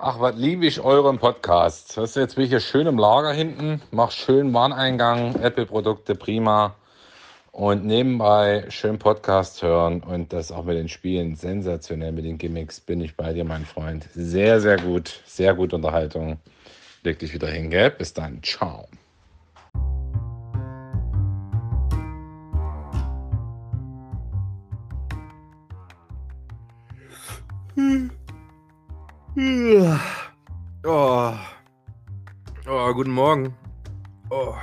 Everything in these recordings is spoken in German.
Ach, was liebe ich euren Podcast. Weißt du, jetzt bin ich hier schön im Lager hinten, mach schön Wareneingang, Apple-Produkte prima und nebenbei schön Podcast hören und das auch mit den Spielen sensationell mit den Gimmicks. Bin ich bei dir, mein Freund. Sehr, sehr gut. Sehr gut Unterhaltung. Leg dich wieder hin, gell? Bis dann. Ciao. Oh. oh, guten Morgen. Oh.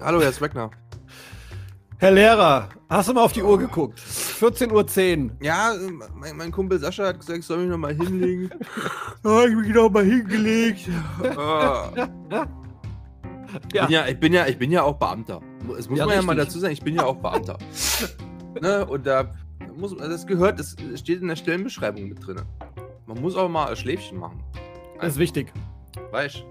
Hallo, Herr Zweckner. Herr Lehrer, hast du mal auf die Uhr geguckt? 14.10 Uhr. Ja, mein, mein, Kumpel Sascha hat gesagt, ich soll mich noch mal hinlegen. oh, ich bin mal hingelegt. Oh. Ja. ja. ich bin ja, ich bin ja auch Beamter. Es muss ja, man richtig. ja mal dazu sagen, ich bin ja auch Beamter. ne? Und da muss das gehört, das steht in der Stellenbeschreibung mit drin. Man muss auch mal ein Schläfchen machen. Das ist wichtig. Weißt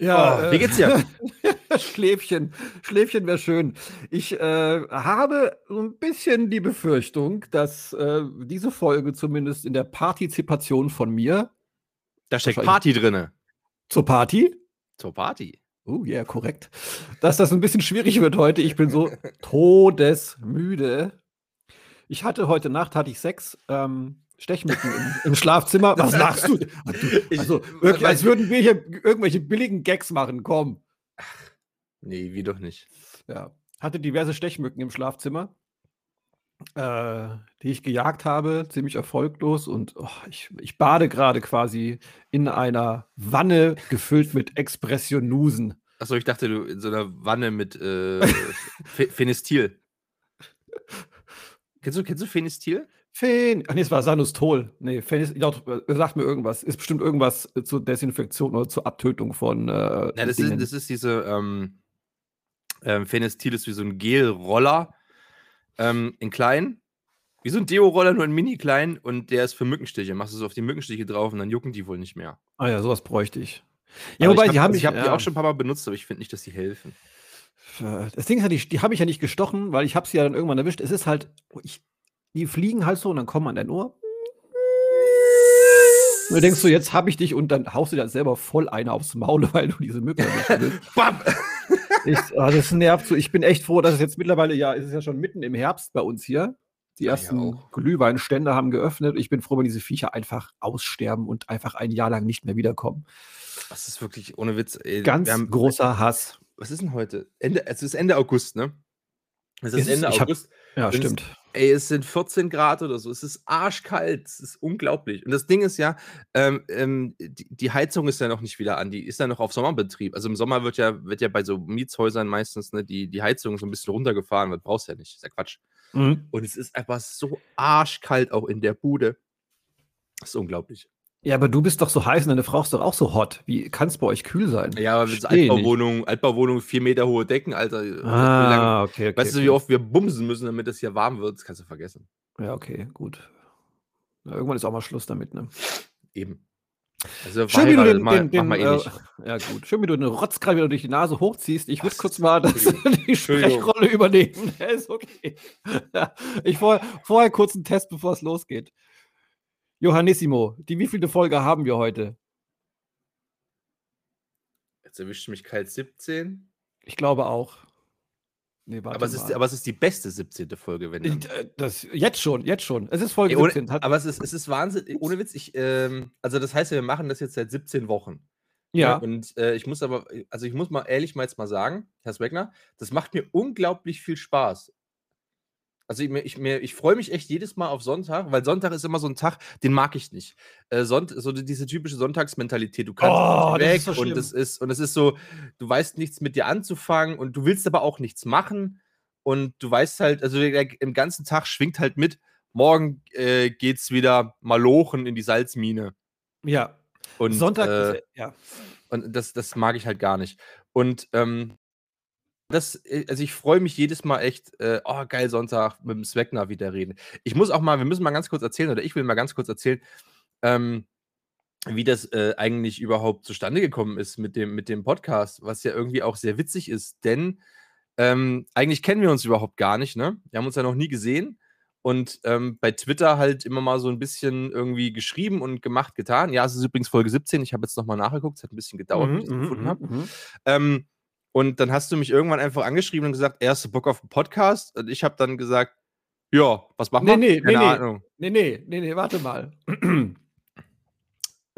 Ja, oh, wie geht's dir? Schläfchen. Schläfchen wäre schön. Ich äh, habe so ein bisschen die Befürchtung, dass äh, diese Folge zumindest in der Partizipation von mir. Da steckt Party drinne. Zur Party? Zur Party. Oh ja, yeah, korrekt. Dass das ein bisschen schwierig wird heute. Ich bin so todesmüde. Ich hatte heute Nacht hatte ich Sex. Ähm, Stechmücken im, im, Schlafzimmer. Was lachst du? Also, wirklich, als würden wir hier irgendwelche billigen Gags machen. Komm. nee, wie doch nicht. Ja. Hatte diverse Stechmücken im Schlafzimmer, äh, die ich gejagt habe, ziemlich erfolglos. Und oh, ich, ich bade gerade quasi in einer Wanne gefüllt mit Expressionusen. Achso, ich dachte, du in so einer Wanne mit äh, Phenestil. Kennst du, kennst du Phenestil? Phen Ach nee, es war Sanustol. Nee, Phenis, glaub, äh, sagt mir irgendwas. Ist bestimmt irgendwas äh, zur Desinfektion oder zur Abtötung von. Äh, ja, das, ist, das ist diese. Ähm, ähm, Phenestil ist wie so ein Gel-Roller ähm, in klein. Wie so ein Deo-Roller, nur in mini klein und der ist für Mückenstiche. Machst du so auf die Mückenstiche drauf und dann jucken die wohl nicht mehr. Ah ja, sowas bräuchte ich. Ja, aber wobei, ich habe hab, hab ja. die auch schon ein paar Mal benutzt, aber ich finde nicht, dass die helfen. Das Ding ist ja, die, die habe ich ja nicht gestochen, weil ich habe sie ja dann irgendwann erwischt. Es ist halt, ich, die fliegen halt so und dann kommen an dein Ohr. Und du denkst so, jetzt habe ich dich und dann haust du dir selber voll eine aufs Maul, weil du diese Mücke willst. Bam! Ich, oh, das nervt so. Ich bin echt froh, dass es jetzt mittlerweile, ja, es ist ja schon mitten im Herbst bei uns hier. Die ersten ja, Glühweinstände haben geöffnet. Ich bin froh, wenn diese Viecher einfach aussterben und einfach ein Jahr lang nicht mehr wiederkommen. Das ist wirklich ohne Witz. Ey, Ganz großer Hass. Was ist denn heute? Ende, es ist Ende August, ne? Es ist, ist Ende August. Hab, ja, stimmt. Ey, es sind 14 Grad oder so. Es ist arschkalt. Es ist unglaublich. Und das Ding ist ja, ähm, ähm, die, die, Heizung ist ja noch nicht wieder an. Die ist ja noch auf Sommerbetrieb. Also im Sommer wird ja, wird ja bei so Mietshäusern meistens ne, die, die Heizung so ein bisschen runtergefahren. Das brauchst du ja nicht. Das ist ja Quatsch. Mhm. Und es ist einfach so arschkalt auch in der Bude. Das ist unglaublich. Ja, aber du bist doch so heiß und deine Frau ist doch auch so hot. Wie kann es bei euch kühl sein? Ja, aber mit Altbauwohnung, Altbauwohnung, vier Meter hohe Decken, Alter. Ah, okay, okay. Weißt du, wie oft wir bumsen müssen, damit es hier warm wird? Das kannst du vergessen. Ja, okay, gut. Ja, irgendwann ist auch mal Schluss damit, ne? Eben. Also schön, wie du den, mal, den, den eh äh, ja gut, schön, wie du den gerade wieder durch die Nase hochziehst. Ich würde kurz mal das, die Sprechrolle übernehmen. Ja, ist okay. Ja, ich vorher, vorher kurz einen Test, bevor es losgeht. Johannissimo, die wievielte Folge haben wir heute? Jetzt erwischt mich kalt 17. Ich glaube auch. Nee, aber, es ist, aber, es ist, die beste 17. Folge, wenn ich, äh, das Jetzt schon, jetzt schon. Es ist Folge Ey, ohne, 17. aber es ist, es ist Wahnsinn. Ohne Witz, ich, ähm, also das heißt, wir machen das jetzt seit 17 Wochen. Ja. Und äh, ich muss aber, also ich muss mal ehrlich mal jetzt mal sagen, Herr Swegner, das macht mir unglaublich viel Spaß. Also ich, ich, ich freue mich echt jedes Mal auf Sonntag, weil Sonntag ist immer so ein Tag, den mag ich nicht. Äh, Sonnt, so diese typische Sonntagsmentalität, du kannst oh, nicht weg so und es ist und es ist so, du weißt nichts mit dir anzufangen und du willst aber auch nichts machen und du weißt halt, also im ganzen Tag schwingt halt mit, morgen äh, geht's wieder malochen in die Salzmine. Ja. Und Sonntag, äh, ja. Und das, das mag ich halt gar nicht. Und ähm, das, äh, also ich freue mich jedes Mal echt, äh, oh geil, Sonntag mit dem Swagner wieder reden. Ich muss auch mal, wir müssen mal ganz kurz erzählen, oder ich will mal ganz kurz erzählen, ähm, wie das äh, eigentlich überhaupt zustande gekommen ist mit dem, mit dem Podcast, was ja irgendwie auch sehr witzig ist, denn ähm, eigentlich kennen wir uns überhaupt gar nicht, ne? Wir haben uns ja noch nie gesehen und ähm, bei Twitter halt immer mal so ein bisschen irgendwie geschrieben und gemacht, getan. Ja, es ist übrigens Folge 17. Ich habe jetzt nochmal nachgeguckt. Es hat ein bisschen gedauert, bis ich das Mhm, gefunden mhm, habe. mhm. Ähm, und dann hast du mich irgendwann einfach angeschrieben und gesagt, erste Bock auf einen Podcast. Und ich habe dann gesagt, ja, was machen Nee, wir? nee, Keine nee, nee. Ahnung. Nee, nee, nee, nee, warte mal.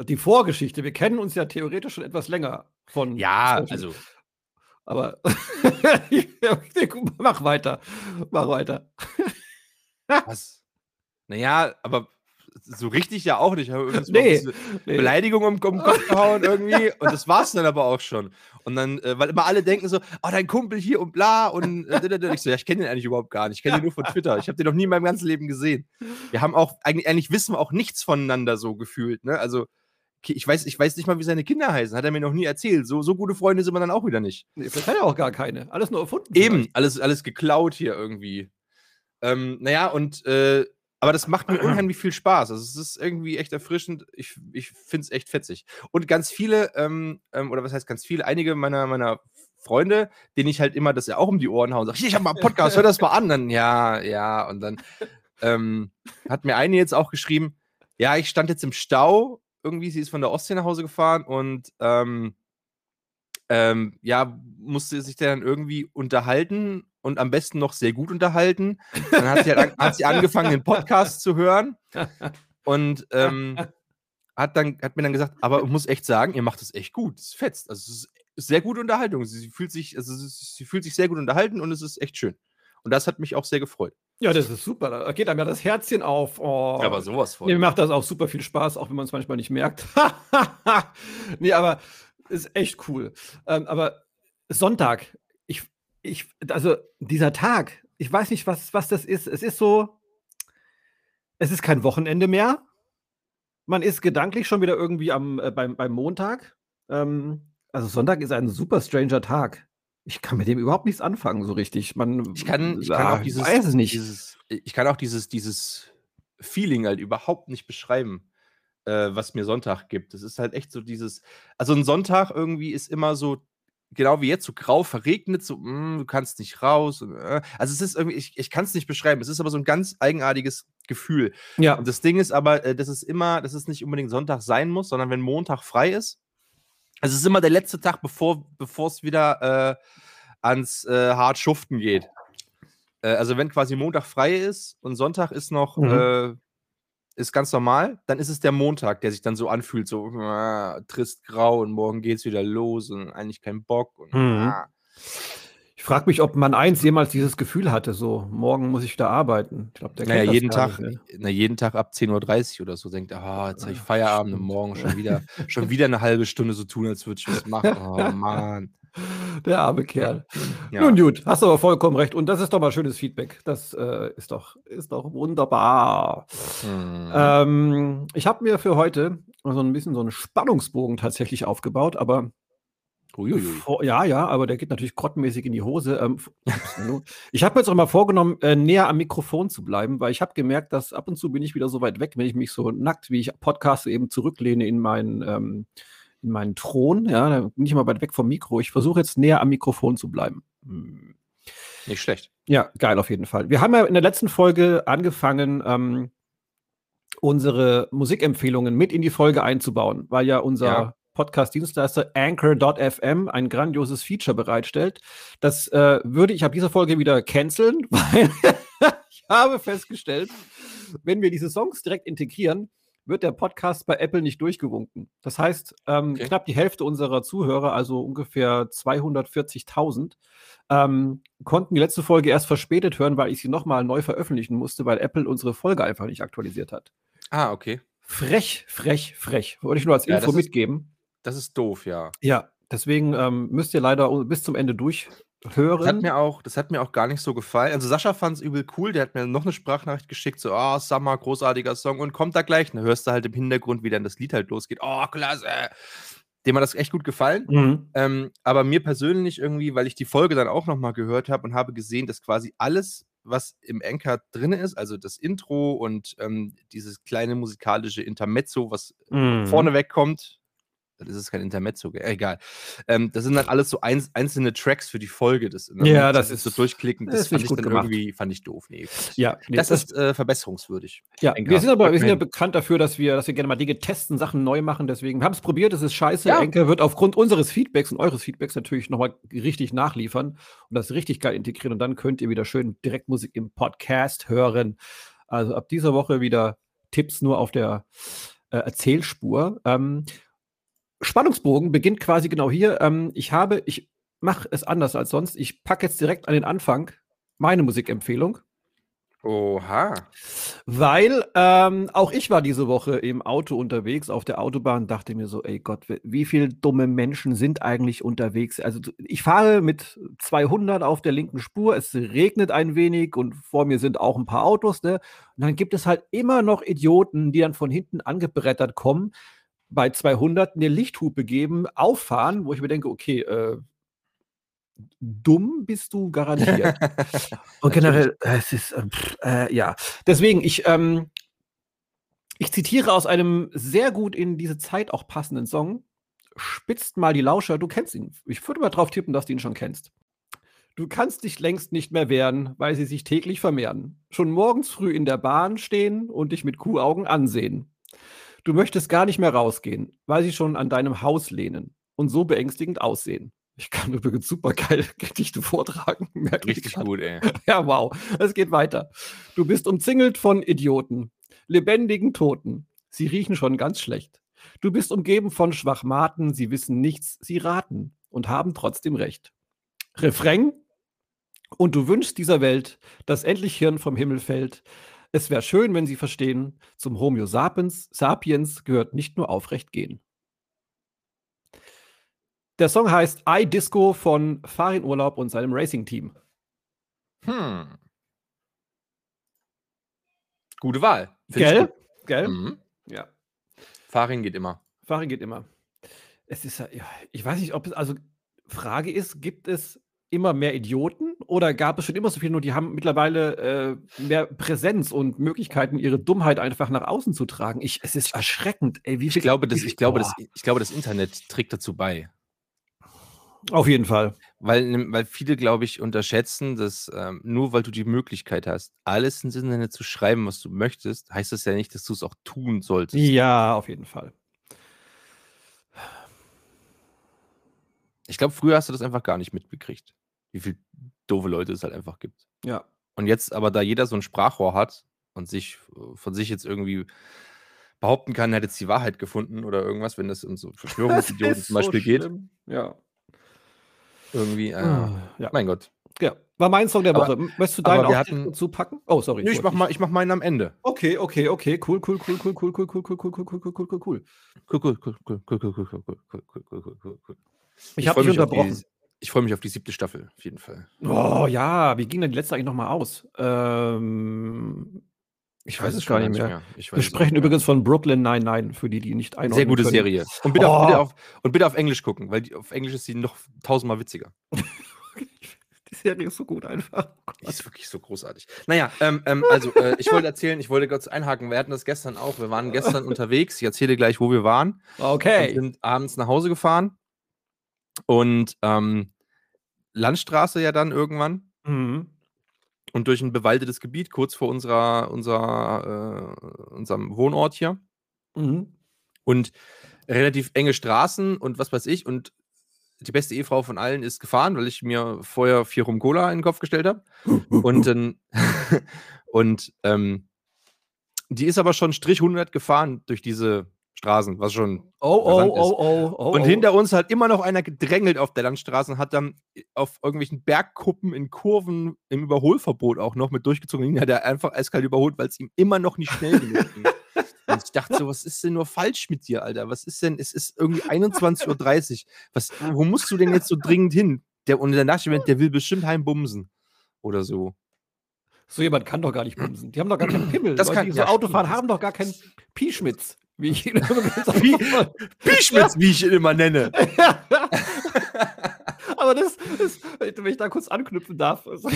Die Vorgeschichte, wir kennen uns ja theoretisch schon etwas länger von. Ja, Social. also Aber mach weiter. Mach weiter. was? Naja, aber so richtig ja auch nicht. Ich habe Nee, Nee. Beleidigung um, um den Kopf gehauen irgendwie und das war's dann aber auch schon. Und dann, äh, weil immer alle denken so, oh, dein Kumpel hier und bla und äh, ich so, ja, ich kenne den eigentlich überhaupt gar nicht. Ich kenne den nur von Twitter. Ich habe den noch nie in meinem ganzen Leben gesehen. Wir haben auch, eigentlich, eigentlich wissen wir auch nichts voneinander so gefühlt, ne? Also, ich weiß, ich weiß nicht mal, wie seine Kinder heißen. Hat er mir noch nie erzählt. So, so gute Freunde sind wir dann auch wieder nicht. Nee, vielleicht hat er auch gar keine. Alles nur erfunden. Eben, alles, alles geklaut hier irgendwie. Ähm, naja, und äh, aber das macht mir unheimlich viel Spaß. Also es ist irgendwie echt erfrischend. Ich, ich finde es echt fetzig. Und ganz viele, ähm, ähm, oder was heißt ganz viele, einige meiner, meiner Freunde, denen ich halt immer das ja auch um die Ohren haue und sage, ich habe mal einen Podcast, hör das mal an. Dann, ja, ja, und dann ähm, hat mir eine jetzt auch geschrieben, ja, ich stand jetzt im Stau, irgendwie, sie ist von der Ostsee nach Hause gefahren und ähm, ähm, ja, musste sich dann irgendwie unterhalten und am besten noch sehr gut unterhalten. Dann hat sie, halt an, hat sie angefangen, den Podcast zu hören und ähm, hat, dann, hat mir dann gesagt, aber ich muss echt sagen, ihr macht es echt gut. Es fetzt. Also es ist sehr gute Unterhaltung. Sie, fühlt sich, also ist, sie fühlt sich sehr gut unterhalten und es ist echt schön. Und das hat mich auch sehr gefreut. Ja, das ist super. Da geht einem ja das Herzchen auf. Oh. Aber sowas von. Mir macht das auch super viel Spaß, auch wenn man es manchmal nicht merkt. nee, aber ist echt cool. Ähm, aber Sonntag, ich, also dieser Tag, ich weiß nicht, was, was das ist. Es ist so, es ist kein Wochenende mehr. Man ist gedanklich schon wieder irgendwie am, äh, beim, beim Montag. Ähm, also Sonntag ist ein super stranger Tag. Ich kann mit dem überhaupt nichts anfangen, so richtig. Man, Ich kann, ich kann Ah, auch dieses, weiß es nicht. dieses, ich kann auch dieses, dieses Feeling halt überhaupt nicht beschreiben, äh, was mir Sonntag gibt. Es ist halt echt so dieses, also ein Sonntag irgendwie ist immer so, genau wie jetzt, so grau verregnet, so, mm, du kannst nicht raus. Und, äh, also es ist irgendwie, ich, ich kann es nicht beschreiben. Es ist aber so ein ganz eigenartiges Gefühl. ja, Und das Ding ist aber, äh, dass es immer, dass es nicht unbedingt Sonntag sein muss, sondern wenn Montag frei ist. Also es ist immer der letzte Tag, bevor es wieder äh, ans äh, hart schuften geht. Äh, also wenn quasi Montag frei ist und Sonntag ist noch Mhm. Ist ganz normal, dann ist es der Montag, der sich dann so anfühlt, so äh, trist grau und morgen geht's wieder los und eigentlich kein Bock. Und, Mhm. ah. Ich frage mich, ob man eins jemals dieses Gefühl hatte, so, morgen muss ich wieder arbeiten. Ich glaube, der Naja, jeden Tag, nicht, ne? na, jeden Tag ab 10.30 Uhr oder so denkt er, ah, jetzt habe ich Feierabend und morgen schon wieder, schon wieder eine halbe Stunde so tun, als würde ich was machen. Oh Mann. Der arme Kerl. Ja. Nun gut, hast aber vollkommen recht. Und das ist doch mal schönes Feedback. Das äh, ist, doch, ist doch wunderbar. Hm. Ähm, ich habe mir für heute so ein bisschen so einen Spannungsbogen tatsächlich aufgebaut, aber Uiuiui. Ja, ja, aber der geht natürlich grottenmäßig in die Hose. Ähm, ich habe mir jetzt auch mal vorgenommen, äh, näher am Mikrofon zu bleiben, weil ich habe gemerkt, dass ab und zu bin ich wieder so weit weg, wenn ich mich so nackt, wie ich podcaste, eben zurücklehne in meinen, ähm, in meinen Thron. Ja, da bin ich immer weit weg vom Mikro. Ich versuche jetzt näher am Mikrofon zu bleiben. Hm. Nicht schlecht. Ja, geil auf jeden Fall. Wir haben ja in der letzten Folge angefangen, ähm, unsere Musikempfehlungen mit in die Folge einzubauen, weil ja unser Ja. Podcast-Dienstleister Anchor.fm ein grandioses Feature bereitstellt. Das äh, würde ich ab dieser Folge wieder canceln, weil ich habe festgestellt, wenn wir diese Songs direkt integrieren, wird der Podcast bei Apple nicht durchgewunken. Das heißt, ähm, Okay. knapp die Hälfte unserer Zuhörer, also ungefähr 240.000, ähm, konnten die letzte Folge erst verspätet hören, weil ich sie nochmal neu veröffentlichen musste, weil Apple unsere Folge einfach nicht aktualisiert hat. Ah, okay. Frech, frech, frech. Wollte ich nur als Ja, Info das ist- mitgeben. Das ist doof, ja. Ja, deswegen ähm, müsst ihr leider bis zum Ende Das hat mir auch, das hat mir auch gar nicht so gefallen. Also Sascha fand es übel cool, der hat mir noch eine Sprachnachricht geschickt, so, ah, Summer, großartiger Song und kommt da gleich. Dann hörst du halt im Hintergrund, wie dann das Lied halt losgeht. Oh, klasse. Dem hat das echt gut gefallen. Mhm. Ähm, aber mir persönlich irgendwie, weil ich die Folge dann auch nochmal gehört habe und habe gesehen, dass quasi alles, was im Anchor drin ist, also das Intro und ähm, dieses kleine musikalische Intermezzo, was Mhm. vorneweg kommt, Das ist kein Intermezzo, äh, egal. Ähm, das sind dann alles so ein, einzelne Tracks für die Folge. Das, ja, das ist so durchklicken. Das, das fand ich gut dann gemacht. irgendwie fand ich doof. Nee. Ja, nee, Das ist äh, verbesserungswürdig. Ja, wir sind aber wir sind ja bekannt dafür, dass wir, dass wir gerne mal Dinge testen, Sachen neu machen. Deswegen, wir haben es probiert, es ist scheiße. Ja. Enker wird aufgrund unseres Feedbacks und eures Feedbacks natürlich nochmal richtig nachliefern und das richtig geil integrieren. Und dann könnt ihr wieder schön Direktmusik im Podcast hören. Also ab dieser Woche wieder Tipps nur auf der äh, Erzählspur. Ähm, Spannungsbogen beginnt quasi genau hier. Ähm, ich habe, ich mache es anders als sonst. Ich packe jetzt direkt an den Anfang meine Musikempfehlung. Oha. Weil ähm, auch ich war diese Woche im Auto unterwegs auf der Autobahn, dachte mir so, ey Gott, wie- viele dumme Menschen sind eigentlich unterwegs? Also ich fahre mit 200 auf der linken Spur, es regnet ein wenig und vor mir sind auch ein paar Autos, ne? Und dann gibt es halt immer noch Idioten, die dann von hinten angebrettert kommen, bei 200 eine Lichthupe geben, auffahren, wo ich mir denke, okay, äh, dumm bist du garantiert. Und generell, äh, es ist, ähm, pff, äh, ja. Deswegen, ich, ähm, ich zitiere aus einem sehr gut in diese Zeit auch passenden Song. Spitzt mal die Lauscher, du kennst ihn. Ich würde mal drauf tippen, dass du ihn schon kennst. Du kannst dich längst nicht mehr wehren, weil sie sich täglich vermehren. Schon morgens früh in der Bahn stehen und dich mit Kuhaugen ansehen. Du möchtest gar nicht mehr rausgehen, weil sie schon an deinem Haus lehnen und so beängstigend aussehen. Ich kann übrigens super geil Gedichte vortragen. merke ich Richtig gut, ey. Ja, wow. Es geht weiter. Du bist umzingelt von Idioten, lebendigen Toten. Sie riechen schon ganz schlecht. Du bist umgeben von Schwachmaten, sie wissen nichts, sie raten und haben trotzdem recht. Refrain. Und du wünschst dieser Welt, dass endlich Hirn vom Himmel fällt. Es wäre schön, wenn sie verstehen, zum Homo sapiens, sapiens gehört nicht nur aufrecht gehen. Der Song heißt I Disco von Farin Urlaub und seinem Racing-Team. Hm. Gute Wahl. Gell? gut. Gell? Mhm. Ja. Farin geht immer. Farin geht immer. Es ist ja, ich weiß nicht, ob es, also Frage ist, gibt es immer mehr Idioten oder gab es schon immer so viele, nur die haben mittlerweile äh, mehr Präsenz und Möglichkeiten, ihre Dummheit einfach nach außen zu tragen. Ich, es ist erschreckend, ey, wie Ich viel, glaube, das, ich, glaube, das, ich glaube, das Internet trägt dazu bei. Auf jeden Fall. Weil, weil viele, glaube ich, unterschätzen, dass ähm, nur weil du die Möglichkeit hast, alles ins Internet zu schreiben, was du möchtest, heißt das ja nicht, dass du es auch tun solltest. Ja, auf jeden Fall. Ich glaube, früher hast du das einfach gar nicht mitbekriegt, wie viele doofe Leute es halt einfach gibt. Ja. Und jetzt aber, da jeder so ein Sprachrohr hat und sich äh, von sich jetzt irgendwie behaupten kann, er hätte jetzt die Wahrheit gefunden oder irgendwas, wenn das um so Verschwörungsidioten zum Beispiel geht, schlimm. Ja. irgendwie, äh, Ah, ja. mein Gott. ja. War mein Song der Aber- Woche. M- Möchtest du aber deinen auch hatten- dazu packen? Oh, sorry. Nö, ich mach, mal, ich mach meinen am Ende. Okay, okay, okay. Cool, cool, cool, cool, cool, cool, cool, cool, cool, cool, cool, cool, cool, cool. Cool, cool, cool, cool, cool, cool, cool, cool, cool, cool, cool, cool, cool, cool. Ich habe freu dich mich auf die- unterbrochen. Ich freue mich auf die siebte Staffel, auf jeden Fall. Oh ja, wie ging denn die letzte eigentlich nochmal aus? Ähm, ich weiß es gar nicht mehr. Ich Wir sprechen mehr. übrigens von Brooklyn 99, für die, die nicht einordnen Sehr gute können. Serie. Und bitte, Oh. auf, bitte auf, und bitte auf Englisch gucken, weil die, auf Englisch ist sie noch tausendmal witziger. Die Serie ist so gut einfach. Die ist wirklich so großartig. Naja, ähm, ähm, also äh, ich wollte erzählen, ich wollte kurz einhaken. Wir hatten das gestern auch. Wir waren gestern unterwegs. Ich erzähle gleich, wo wir waren. Okay. sind abends nach Hause gefahren. Und ähm, Landstraße ja dann irgendwann. Mhm. Und durch ein bewaldetes Gebiet kurz vor unserer, unserer, äh, unserem Wohnort hier. Mhm. und relativ enge Straßen und was weiß ich. Und die beste Ehefrau von allen ist gefahren, weil ich mir vorher vier Rum Cola in den Kopf gestellt habe. Und dann und ähm, die ist aber schon Strich 100 gefahren durch diese Straßen, was schon. Oh, oh, oh, oh, oh. und oh. hinter uns hat immer noch einer gedrängelt auf der Landstraße und hat dann auf irgendwelchen Bergkuppen in Kurven im Überholverbot auch noch mit durchgezogenen Linien, hat er einfach eiskalt überholt, weil es ihm immer noch nicht schnell genug ging. Und ich dachte so, was ist denn nur falsch mit dir, Alter? Was ist denn, es ist irgendwie 21.30 Uhr. Was, wo musst du denn jetzt so dringend hin? Der, und mir, der will bestimmt heimbumsen. Oder so. So jemand kann doch gar nicht bumsen. Die haben doch gar keinen Pimmel. Das Leute, kann- die so ja, Auto fahren, stimmt. haben doch gar keinen Pieschmitz. Wie ich ihn immer. Pischmitz, wie ich ihn immer nenne. Aber das ist, wenn ich da kurz anknüpfen darf. also-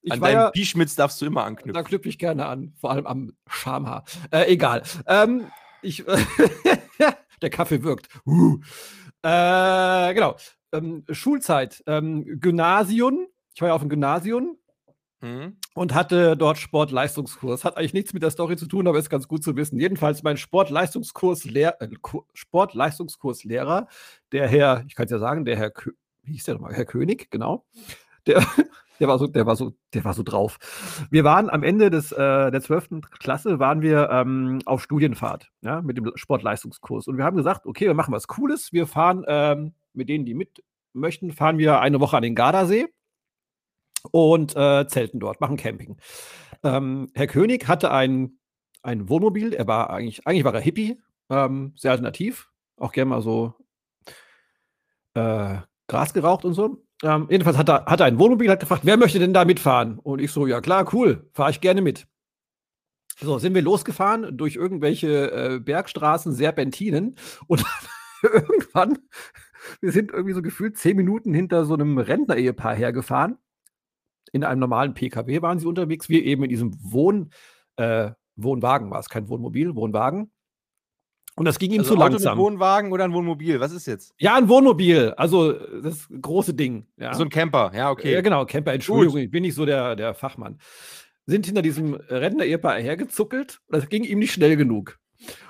Ich An deinen ja, Pischmitz darfst du immer da anknüpfen. knüpfe ich gerne an, vor allem am Schamhaar. Äh, egal. Ähm, ich, der Kaffee wirkt. Uh. Äh, genau. Ähm, Schulzeit, ähm, Gymnasium. Ich war ja auf dem Gymnasium mhm. und hatte dort Sportleistungskurs. Hat eigentlich nichts mit der Story zu tun, aber ist ganz gut zu wissen. Jedenfalls mein Sportleistungskurslehrer, äh, Sportleistungskurslehrer, der Herr, ich kann es ja sagen, der Herr, wie hieß der nochmal? Herr König, genau. Der, der war so, der war so, der war so drauf. Wir waren am Ende des, äh, der 12. Klasse waren wir ähm, auf Studienfahrt, ja, mit dem Sportleistungskurs. Und wir haben gesagt, okay, wir machen was Cooles. Wir fahren ähm, mit denen, die mit möchten, fahren wir eine Woche an den Gardasee und äh, zelten dort, machen Camping. Ähm, Herr König hatte ein, ein Wohnmobil, er war eigentlich, eigentlich war er Hippie, ähm, sehr alternativ, auch gerne mal so äh, Gras geraucht und so. Ähm, jedenfalls hat er, hat er ein Wohnmobil, hat gefragt, wer möchte denn da mitfahren? Und ich so, ja klar, cool, fahre ich gerne mit. So, sind wir losgefahren durch irgendwelche äh, Bergstraßen, Serpentinen und irgendwann, wir sind irgendwie so gefühlt zehn Minuten hinter so einem Rentner-Ehepaar hergefahren. In einem normalen PKW waren sie unterwegs, wir eben in diesem Wohn, äh, Wohnwagen war es, kein Wohnmobil, Wohnwagen. Und das ging ihm also zu Auto langsam. Mit Wohnwagen oder ein Wohnmobil? Was ist jetzt? Ja, ein Wohnmobil. Also das große Ding. Ja. So ein Camper. Ja, okay. Ja, genau. Camper. Entschuldigung, Gut. ich bin nicht so der, der Fachmann. Sind hinter diesem Rentner-Ehepaar hergezuckelt. Und das ging ihm nicht schnell genug.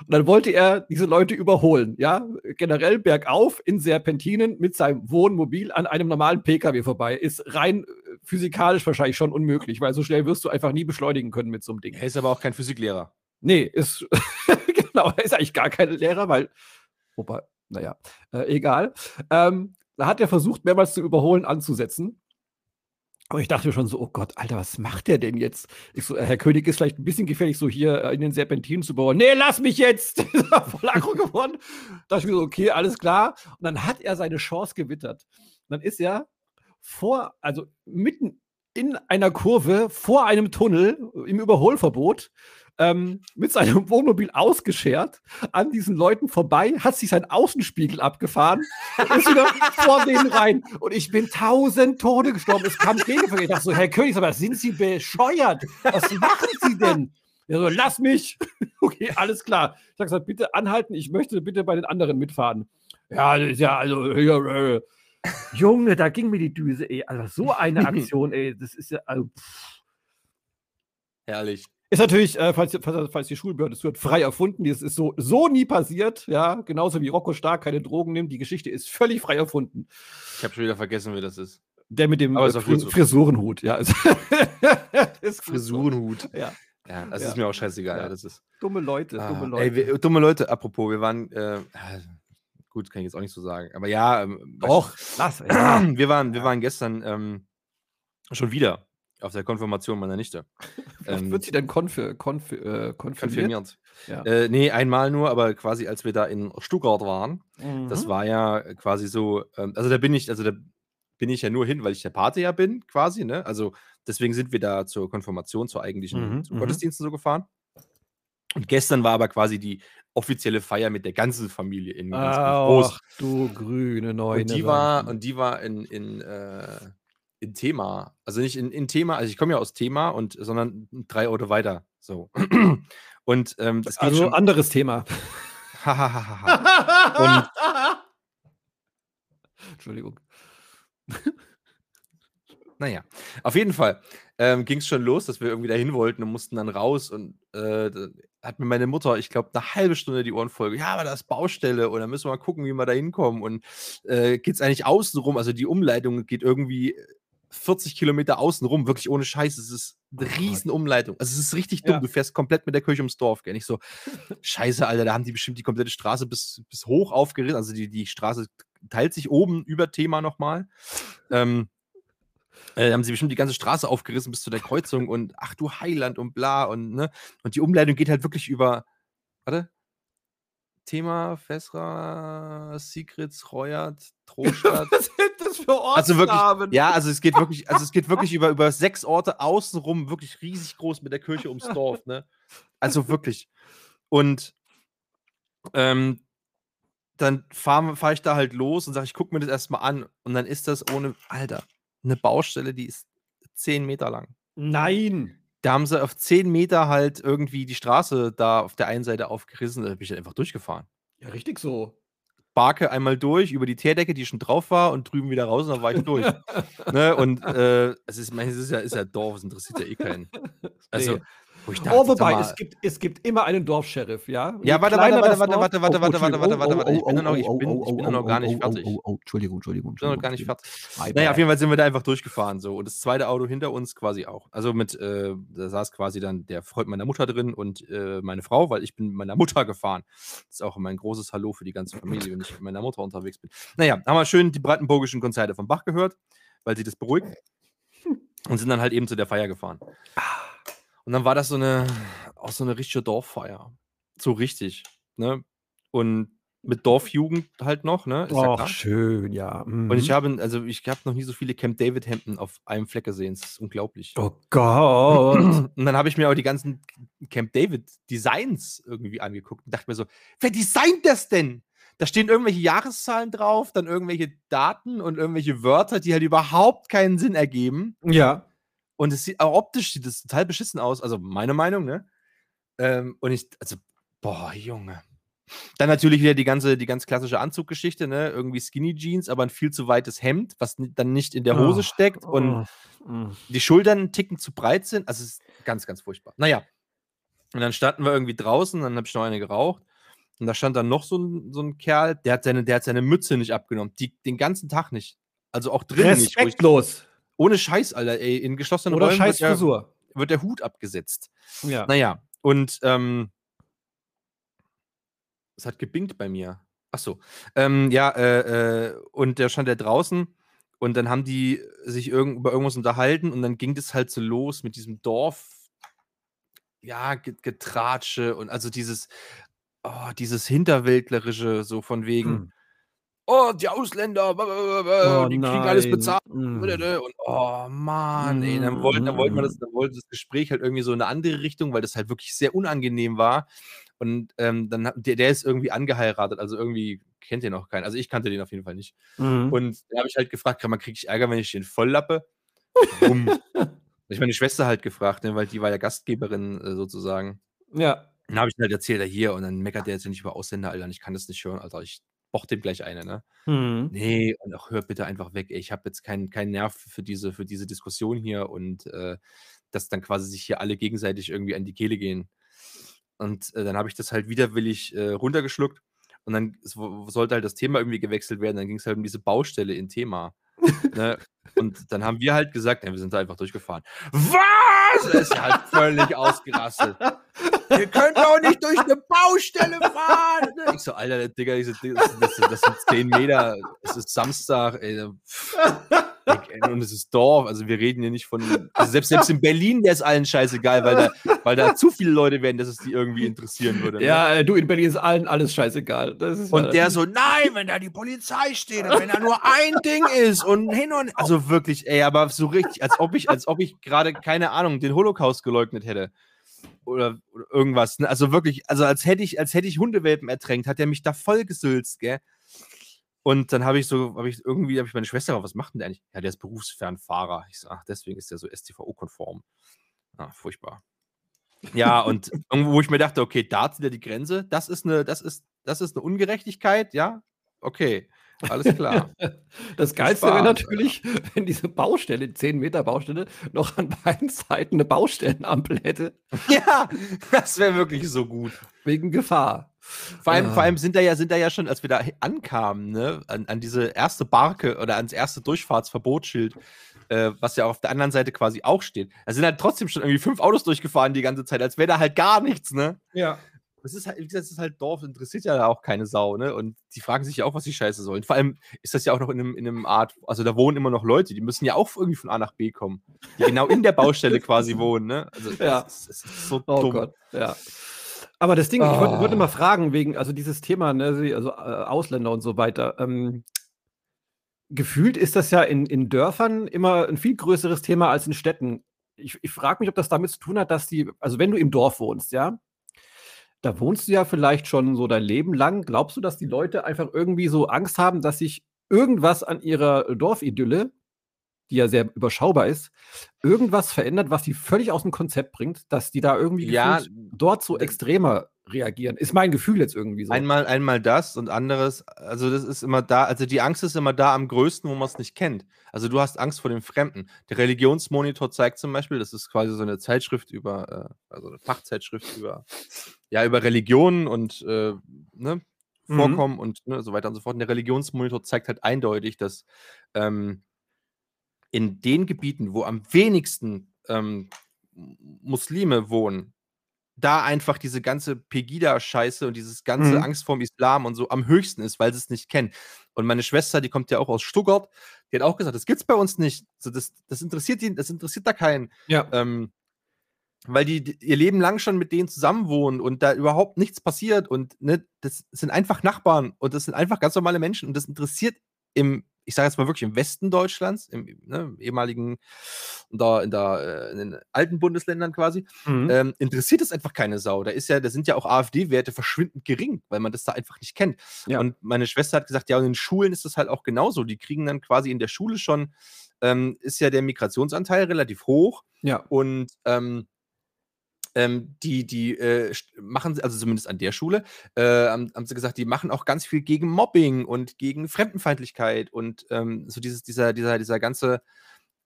Und dann wollte er diese Leute überholen. Ja, generell bergauf in Serpentinen mit seinem Wohnmobil an einem normalen PKW vorbei. Ist rein physikalisch wahrscheinlich schon unmöglich, weil so schnell wirst du einfach nie beschleunigen können mit so einem Ding. Er ist aber auch kein Physiklehrer. Nee, ist genau, er ist eigentlich gar kein Lehrer, weil, wobei, naja, äh, egal. Ähm, da hat er versucht, mehrmals zu überholen, anzusetzen. Aber ich dachte mir schon so, oh Gott, Alter, was macht der denn jetzt? Ich so, Herr König ist vielleicht ein bisschen gefährlich, so hier äh, in den Serpentinen zu bauen. Nee, lass mich jetzt! Voll aggro geworden. Da dachte ich mir so, okay, alles klar. Und dann hat er seine Chance gewittert. Und dann ist er vor, also mitten in einer Kurve vor einem Tunnel im Überholverbot ähm, mit seinem Wohnmobil ausgeschert, an diesen Leuten vorbei, hat sich sein Außenspiegel abgefahren und ist wieder vor denen rein. Und ich bin tausend Tode gestorben. Es kam Gegenverkehr. Ich dachte so, Herr König, aber sind Sie bescheuert? Was machen Sie denn? Er so, lass mich. okay, alles klar. Ich habe gesagt, bitte anhalten, ich möchte bitte bei den anderen mitfahren. Ja, das ist ja, also, ja, äh, Junge, da ging mir die Düse, ey. Also so eine Aktion, ey, das ist ja, also, Herrlich. Ist natürlich, äh, falls, falls, falls, die Schulbehörde es wird, frei erfunden. Das ist so, so nie passiert, ja. Genauso wie Rocco Stark keine Drogen nimmt. Die Geschichte ist völlig frei erfunden. Ich habe schon wieder vergessen, wer das ist. Der mit dem äh, Fris Frisurenhut, ja. ist Frisurenhut. Ja. Ja, das ja. ist mir auch scheißegal. Ja. Das ist dumme Leute, ah, dumme Leute. Ey, wir, dumme Leute, apropos, wir waren, äh, gut, kann ich jetzt auch nicht so sagen, aber ja. Ähm, Doch, lass. Ja. Wir, waren, wir waren gestern ähm, schon wieder auf der Konfirmation meiner Nichte. ähm, wird sie denn konfir konf äh, konfirmiert? Ja. Äh, nee, einmal nur, aber quasi als wir da in Stuttgart waren, mhm. das war ja quasi so, ähm, also da bin ich, also da bin ich ja nur hin, weil ich der Pate ja bin, quasi, ne? Also deswegen sind wir da zur Konfirmation, zur eigentlichen mhm. mhm. Gottesdiensten so gefahren. Und gestern war aber quasi die offizielle Feier mit der ganzen Familie in ganz, ganz groß. du grüne Neune. Und die war, und die war in, in äh, in Thema. Also nicht in, in Thema, also ich komme ja aus Thema und sondern drei Orte weiter. So. Und ähm, das geht also anderes Thema. und, Entschuldigung. naja, auf jeden Fall ähm, ging es schon los, dass wir irgendwie dahin wollten und mussten dann raus und äh, hat mir meine Mutter, ich glaube, eine halbe Stunde die Ohren voll. Ja, aber da ist Baustelle und dann müssen wir mal gucken, wie wir da hinkommen und äh, geht es eigentlich außen rum, also die Umleitung geht irgendwie 40 Kilometer außenrum, wirklich ohne Scheiß. Es ist eine oh riesen Umleitung. Also es ist richtig dumm. Ja. Du fährst komplett mit der Kirche ums Dorf, gell? Nicht so, Scheiße, Alter, da haben die bestimmt die komplette Straße bis, bis hoch aufgerissen. Also die, die Straße teilt sich oben über Thema nochmal. Ähm, äh, haben sie bestimmt die ganze Straße aufgerissen bis zu der Kreuzung und ach du Heiland und bla und ne. Und die Umleitung geht halt wirklich über, warte, Thema Fesra, Secrets, Reuert, Trostadt. Was sind das für Ortsnamen? Also wirklich, ja, also es geht wirklich, also es geht wirklich über, über sechs Orte außenrum, wirklich riesig groß mit der Kirche ums Dorf, ne? Also wirklich. Und ähm, dann fahre fahr ich da halt los und sage, ich gucke mir das erstmal an. Und dann ist das ohne, Alter, eine Baustelle, die ist zehn Meter lang. Nein da haben sie auf 10 Meter halt irgendwie die Straße da auf der einen Seite aufgerissen, da bin ich einfach durchgefahren. Ja, richtig so. Barke einmal durch über die Teerdecke, die schon drauf war, und drüben wieder raus und dann war ich durch. ne? Und äh, es, ist, es ist ja, ist ja Dorf, es interessiert ja eh keinen. Also, Nee. oh, wobei, es gibt, es gibt immer einen Dorfscheriff, ja? Ja, warte, warte, das warte, warte, warte, Oh, warte, warte, Entschuldigung. warte, warte, Oh, ich bin noch oh, ich bin- oh, ich bin oh, noch gar nicht oh, fertig. Oh, oh, oh, Entschuldigung, Entschuldigung. Ich bin noch gar nicht fertig. Naja, auf jeden Fall sind wir da einfach durchgefahren so. Und das zweite Auto hinter uns quasi auch. Also mit, äh, da saß quasi dann der Freund meiner Mutter drin und äh, meine Frau, weil ich bin mit meiner Mutter gefahren. Das ist auch immer ein großes Hallo für die ganze Familie, wenn ich mit meiner Mutter unterwegs bin. Naja, haben wir schön die brandenburgischen Konzerte vom Bach gehört, weil sie das beruhigt. Und sind dann halt eben zu der Feier gefahren. Und dann war das so eine, auch so eine richtige Dorffeier. So richtig. Ne? Und mit Dorfjugend halt noch, ne? Ist ja Och, klar. schön, ja. Und ich mhm. habe, also ich habe noch nie so viele Camp David Hemden auf einem Fleck gesehen. Das ist unglaublich. Oh Gott. Und dann habe ich mir auch die ganzen Camp David Designs irgendwie angeguckt und dachte mir so, wer designt das denn? Da stehen irgendwelche Jahreszahlen drauf, dann irgendwelche Daten und irgendwelche Wörter, die halt überhaupt keinen Sinn ergeben. ja. Und es sieht auch optisch sieht das total beschissen aus. Also meine Meinung, ne? Ähm, und ich, also, boah, Junge. Dann natürlich wieder die ganze, die ganz klassische Anzuggeschichte, ne? Irgendwie Skinny Jeans, aber ein viel zu weites Hemd, was dann nicht in der Hose Oh, steckt und oh, mm. die Schultern einen Ticken zu breit sind. Also es ist ganz, ganz furchtbar. Naja. Und dann standen wir irgendwie draußen, dann habe ich noch eine geraucht. Und da stand dann noch so ein, so ein Kerl, der hat, seine, der hat seine Mütze nicht abgenommen. Die, den ganzen Tag nicht. Also auch drin nicht. wo ich- Respektlos. Ohne Scheiß, Alter, ey. In geschlossenen Oder Räumen scheiß wird, der, wird der Hut abgesetzt. Ja. Naja, und ähm, es hat gebinkt bei mir. Ach so. Ähm, ja, äh, äh, und der stand da draußen und dann haben die sich irgend, über irgendwas unterhalten und dann ging das halt so los mit diesem Dorf. Ja, Ge- Getratsche und also dieses, oh, dieses Hinterwäldlerische, so von wegen, Hm. Oh, die Ausländer, Oh die kriegen alles nein. bezahlt. Mm. Und oh Mann, ey, dann wollten, dann wollten wir das, dann wollte das Gespräch halt irgendwie so in eine andere Richtung, weil das halt wirklich sehr unangenehm war. Und ähm, dann der, der ist irgendwie angeheiratet, also irgendwie kennt den auch keinen. Also ich kannte den auf jeden Fall nicht. Mhm. Und da habe ich halt gefragt, kann man kriege ich Ärger, wenn ich den volllappe? Warum? ich meine Schwester halt gefragt, ne, weil die war ja Gastgeberin äh, sozusagen. Ja. Dann habe ich halt erzählt, er hier und dann meckert der jetzt nicht über Ausländer, Alter, ich kann das nicht hören, Alter. Ich boch dem gleich eine, ne? Mhm. Nee, und auch hört bitte einfach weg. ey, Ich habe jetzt keinen keinen Nerv für diese, für diese Diskussion hier und äh, dass dann quasi sich hier alle gegenseitig irgendwie an die Kehle gehen. Und äh, dann habe ich das halt widerwillig äh, runtergeschluckt und dann sollte halt das Thema irgendwie gewechselt werden. Dann ging es halt um diese Baustelle in Thema. Ne? Und dann haben wir halt gesagt, ja, wir sind da einfach durchgefahren. Was? Er ist ja halt völlig ausgerastet. Ihr könnt doch nicht durch eine Baustelle fahren. Ne? Ich so, Alter, Digga, ich so, das, das, das sind 10 Meter. Es ist Samstag, ey. Ey, Und es ist Dorf. Also wir reden hier nicht von. Also selbst, selbst in Berlin wäre es allen scheißegal, weil da, weil da zu viele Leute wären, dass es die irgendwie interessieren würde. ne? Ja, äh, du, in Berlin ist allen alles scheißegal. Das ist Und ja- der so, nein, wenn da die Polizei steht und wenn da nur ein Ding ist und hin und also wirklich, ey, aber so richtig, als ob ich, als ob ich gerade keine Ahnung den Holocaust geleugnet hätte oder, oder irgendwas. Ne? Also wirklich, also als hätte ich, als hätte ich Hundewelpen ertränkt, hat er mich da voll gesülzt, gell? Und dann habe ich so, habe ich irgendwie, habe ich meine Schwester gefragt, was macht denn der eigentlich? Ja, der ist Berufsfernfahrer. Ich so, ach, deswegen ist der so STVO-konform. Ah, furchtbar. Ja, und irgendwo, wo ich mir dachte, okay, da zieht er die Grenze. Das ist eine, das ist, das ist eine Ungerechtigkeit, ja? Okay, alles klar. Das Geilste wäre natürlich, wenn diese Baustelle, 10 Meter Baustelle, noch an beiden Seiten eine Baustellenampel hätte, ja, das wäre wirklich so gut. wegen Gefahr. Vor allem, Ja. vor allem sind da ja, sind da ja schon, als wir da ankamen, ne, an, an diese erste Barke oder ans erste Durchfahrtsverbotsschild, äh, was ja auf der anderen Seite quasi auch steht. Da sind halt trotzdem schon irgendwie fünf Autos durchgefahren die ganze Zeit, als wäre da halt gar nichts, ne? Ja. Das ist halt, wie gesagt, das ist halt Dorf, interessiert ja auch keine Sau, ne? Und die fragen sich ja auch, was die Scheiße sollen. Vor allem ist das ja auch noch in einem, in einem Art, also da wohnen immer noch Leute, die müssen ja auch irgendwie von A nach B kommen, die genau in der Baustelle quasi wohnen, ne? Also Ja. es ist, es ist so Oh dumm. Gott, ja. Aber das Ding, ich wollte Oh. wollte mal fragen, wegen, also dieses Thema, ne, also äh, Ausländer und so weiter. Ähm, gefühlt ist das ja in, in Dörfern immer ein viel größeres Thema als in Städten. Ich, ich frage mich, ob das damit zu tun hat, dass die, also wenn du im Dorf wohnst, ja, da wohnst du ja vielleicht schon so dein Leben lang. Glaubst du, dass die Leute einfach irgendwie so Angst haben, dass sich irgendwas an ihrer Dorfidylle, die ja sehr überschaubar ist, irgendwas verändert, was die völlig aus dem Konzept bringt, dass die da irgendwie Ja, dort so extremer reagieren. Ist mein Gefühl jetzt irgendwie so. Einmal, einmal das und anderes, also das ist immer da, also die Angst ist immer da am größten, wo man es nicht kennt. Also du hast Angst vor dem Fremden. Der Religionsmonitor zeigt zum Beispiel, das ist quasi so eine Zeitschrift über, äh, also eine Fachzeitschrift über, ja, über Religionen und äh, ne, mhm. Vorkommen mhm. und ne, so weiter und so fort. Und der Religionsmonitor zeigt halt eindeutig, dass ähm, in den Gebieten, wo am wenigsten ähm, Muslime wohnen, da einfach diese ganze Pegida-Scheiße und dieses ganze mhm. Angst vorm Islam und so am höchsten ist, weil sie es nicht kennen. Und meine Schwester, die kommt ja auch aus Stuttgart, die hat auch gesagt, das gibt's bei uns nicht. So, das, das interessiert die, das interessiert da keinen. Ja. Ähm, weil die, die, ihr Leben lang schon mit denen zusammenwohnen und da überhaupt nichts passiert und ne, das sind einfach Nachbarn und das sind einfach ganz normale Menschen und das interessiert im ich sage jetzt mal wirklich im Westen Deutschlands, im ne, ehemaligen, da in, der, äh, in den alten Bundesländern quasi, mhm. ähm, interessiert es einfach keine Sau. Da ist ja, da sind ja auch AfD-Werte verschwindend gering, weil man das da einfach nicht kennt. Ja. Und meine Schwester hat gesagt, ja, und in Schulen ist das halt auch genauso. Die kriegen dann quasi in der Schule schon, ähm, ist ja der Migrationsanteil relativ hoch. Ja. Und ähm, ähm, die, die äh, machen, also zumindest an der Schule, äh, haben, haben, sie gesagt, die machen auch ganz viel gegen Mobbing und gegen Fremdenfeindlichkeit und ähm, so dieses, dieser, dieser, dieser ganze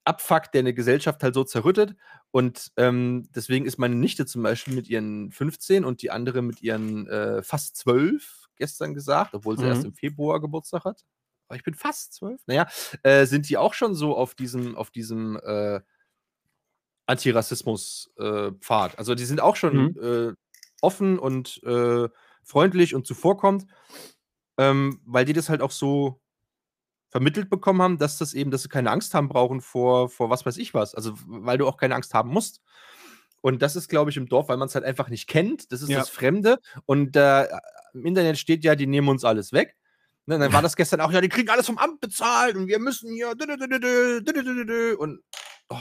Abfuck, der eine Gesellschaft halt so zerrüttet. Und ähm, deswegen ist meine Nichte zum Beispiel mit ihren 15 und die andere mit ihren äh, fast 12 gestern gesagt, obwohl sie mhm. erst im Februar Geburtstag hat. Aber ich bin fast 12. Naja, äh, sind die auch schon so auf diesem, auf diesem äh, Antirassismus-Pfad. Äh, also die sind auch schon mhm. äh, offen und äh, freundlich und zuvorkommend, ähm, weil die das halt auch so vermittelt bekommen haben, dass das eben, dass sie keine Angst haben brauchen vor, vor was weiß ich was. Also weil du auch keine Angst haben musst. Und das ist, glaube ich, im Dorf, weil man es halt einfach nicht kennt. Das ist ja. das Fremde. Und äh, im Internet steht ja, die nehmen uns alles weg. Ne, dann war das gestern auch, ja, die kriegen alles vom Amt bezahlt und wir müssen hier. Und oh,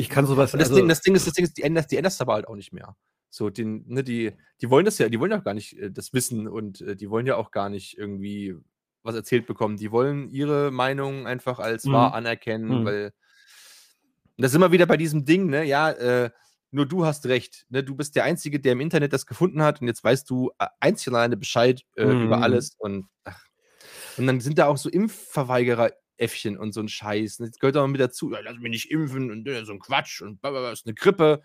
ich kann sowas. das, also, Ding, das Ding ist, das Ding ist, die ändern, die ändern das aber halt auch nicht mehr. So, den, ne, die, die wollen das ja, die wollen ja gar nicht äh, das wissen und äh, die wollen ja auch gar nicht irgendwie was erzählt bekommen. Die wollen ihre Meinung einfach als mhm. wahr anerkennen, mhm. weil das ist immer wieder bei diesem Ding, ne, ja, äh, nur du hast recht, ne, du bist der Einzige, der im Internet das gefunden hat und jetzt weißt du äh, einzig und alleine Bescheid äh, mhm. über alles und ach. Und dann sind da auch so Impfverweigerer Äffchen und so ein Scheiß. Das gehört auch mit dazu. Ja, lass mich nicht impfen und äh, so ein Quatsch und blablabla, ist eine Grippe.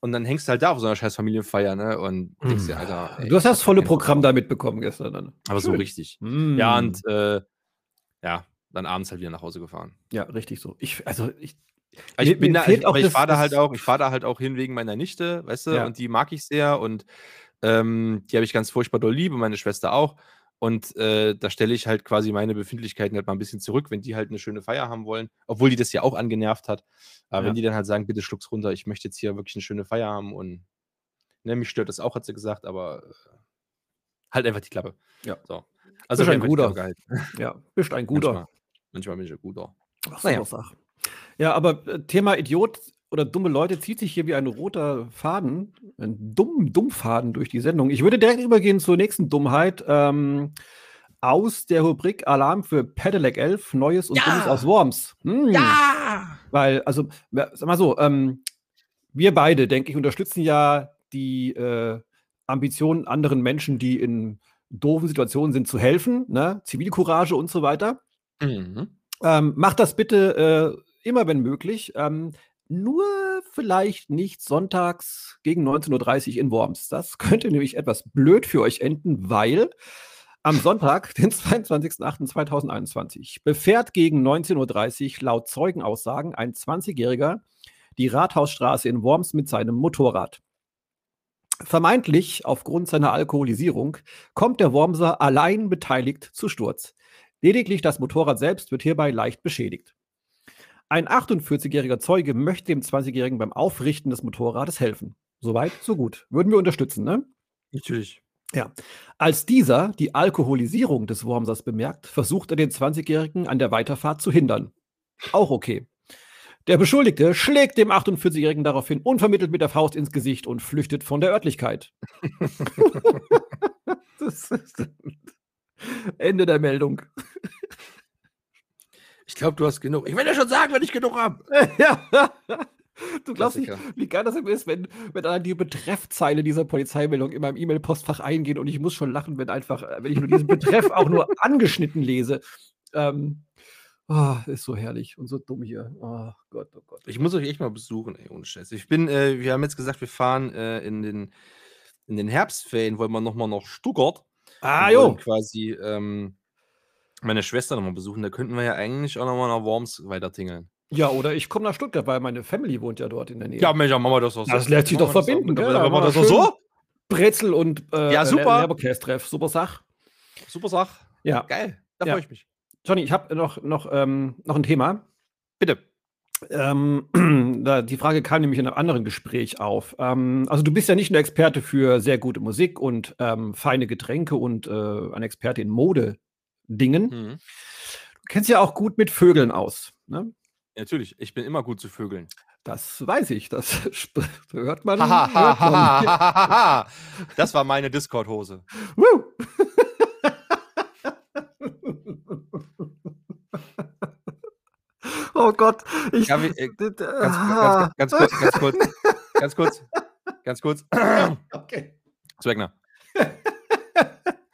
Und dann hängst du halt da auf so einer scheiß Familienfeier, ne? Und denkst dir, Alter. Ey, du hast das volle Programm da mitbekommen gestern dann. Aber Schön. so richtig. Mm. Ja, und äh, ja, dann abends halt wieder nach Hause gefahren. Ja, richtig so. Ich, also ich. Ich, bin da, ich, ich fahre da halt auch, ich fahre da halt auch hin wegen meiner Nichte, weißt du, ja. und die mag ich sehr und ähm, die habe ich ganz furchtbar doll lieb und meine Schwester auch. Und äh, da stelle ich halt quasi meine Befindlichkeiten halt mal ein bisschen zurück, wenn die halt eine schöne Feier haben wollen, obwohl die das ja auch angenervt hat. Aber ja. wenn die dann halt sagen, bitte schluck's runter, ich möchte jetzt hier wirklich eine schöne Feier haben und ne, mich stört das auch, hat sie gesagt, aber äh, halt einfach die Klappe. Ja. So. Also bist ein guter. Ja, bist ein guter. Manchmal, manchmal bin ich ein guter. Ach, naja. Ja, aber äh, Thema Idiot oder dumme Leute zieht sich hier wie ein roter Faden, ein dumm, Dummfaden durch die Sendung. Ich würde direkt übergehen zur nächsten Dummheit. Ähm, aus der Rubrik Alarm für Pedelec 11, Neues und ja! Dummes aus Worms. Hm. Ja! Weil, also, sag mal so, ähm, wir beide, denke ich, unterstützen ja die äh, Ambitionen anderen Menschen, die in doofen Situationen sind, zu helfen, ne? Zivilcourage und so weiter. Mhm. Ähm, macht das bitte äh, immer, wenn möglich. Ähm, nur vielleicht nicht sonntags gegen 19.30 Uhr in Worms. Das könnte nämlich etwas blöd für euch enden, weil am Sonntag, den 22.08.2021, befährt gegen 19.30 Uhr laut Zeugenaussagen ein 20-Jähriger die Rathausstraße in Worms mit seinem Motorrad. Vermeintlich aufgrund seiner Alkoholisierung kommt der Wormser allein beteiligt zu Sturz. Lediglich das Motorrad selbst wird hierbei leicht beschädigt. Ein 48-jähriger Zeuge möchte dem 20-Jährigen beim Aufrichten des Motorrades helfen. Soweit, so gut. Würden wir unterstützen, ne? Natürlich. Ja. Als dieser die Alkoholisierung des Wormsers bemerkt, versucht er den 20-Jährigen an der Weiterfahrt zu hindern. Auch okay. Der Beschuldigte schlägt dem 48-Jährigen daraufhin unvermittelt mit der Faust ins Gesicht und flüchtet von der Örtlichkeit. Ende der Meldung. Ich glaube, du hast genug. Ich will ja schon sagen, wenn ich genug habe. ja. Du glaubst nicht, wie geil das ist, wenn, wenn dann die Betreffzeile dieser Polizeimeldung in meinem E-Mail-Postfach eingehen und ich muss schon lachen, wenn einfach, äh, wenn ich nur diesen Betreff auch nur angeschnitten lese. Ähm, oh, ist so herrlich und so dumm hier. Oh Gott, oh Gott. Ich muss euch echt mal besuchen, ey, ohne Scheiß. Ich bin, äh, wir haben jetzt gesagt, wir fahren äh, in, den, in den Herbstferien, wollen wir nochmal nach Stuttgart. Ah, jo. Quasi ähm, meine Schwester nochmal besuchen. Da könnten wir ja eigentlich auch nochmal nach Worms weiter tingeln. Ja, oder ich komme nach Stuttgart, weil meine Family wohnt ja dort in der Nähe. Ja, Mensch, machen wir das auch so. Das lässt sich doch verbinden, gell? Machen wir das auch so? Brezel und äh, ja, super. Leberkäse-Treff. Super Sach. Super Sach. Ja. Geil. Da ja. freue ich mich. Johnny, ich habe noch, noch, ähm, noch ein Thema. Bitte. Ähm, da, die Frage kam nämlich in einem anderen Gespräch auf. Ähm, also du bist ja nicht nur Experte für sehr gute Musik und ähm, feine Getränke und äh, ein Experte in Modedingen. Mhm. Du kennst ja auch gut mit Vögeln aus. Ne? Natürlich, ich bin immer gut zu Vögeln. Das weiß ich, das hört man. Ha, ha, ha, das war meine Discord-Hose. oh Gott. Ich, ja, wie, äh, ganz, ganz, ganz, kurz, ganz kurz, ganz kurz, ganz kurz. Okay. Zwegner.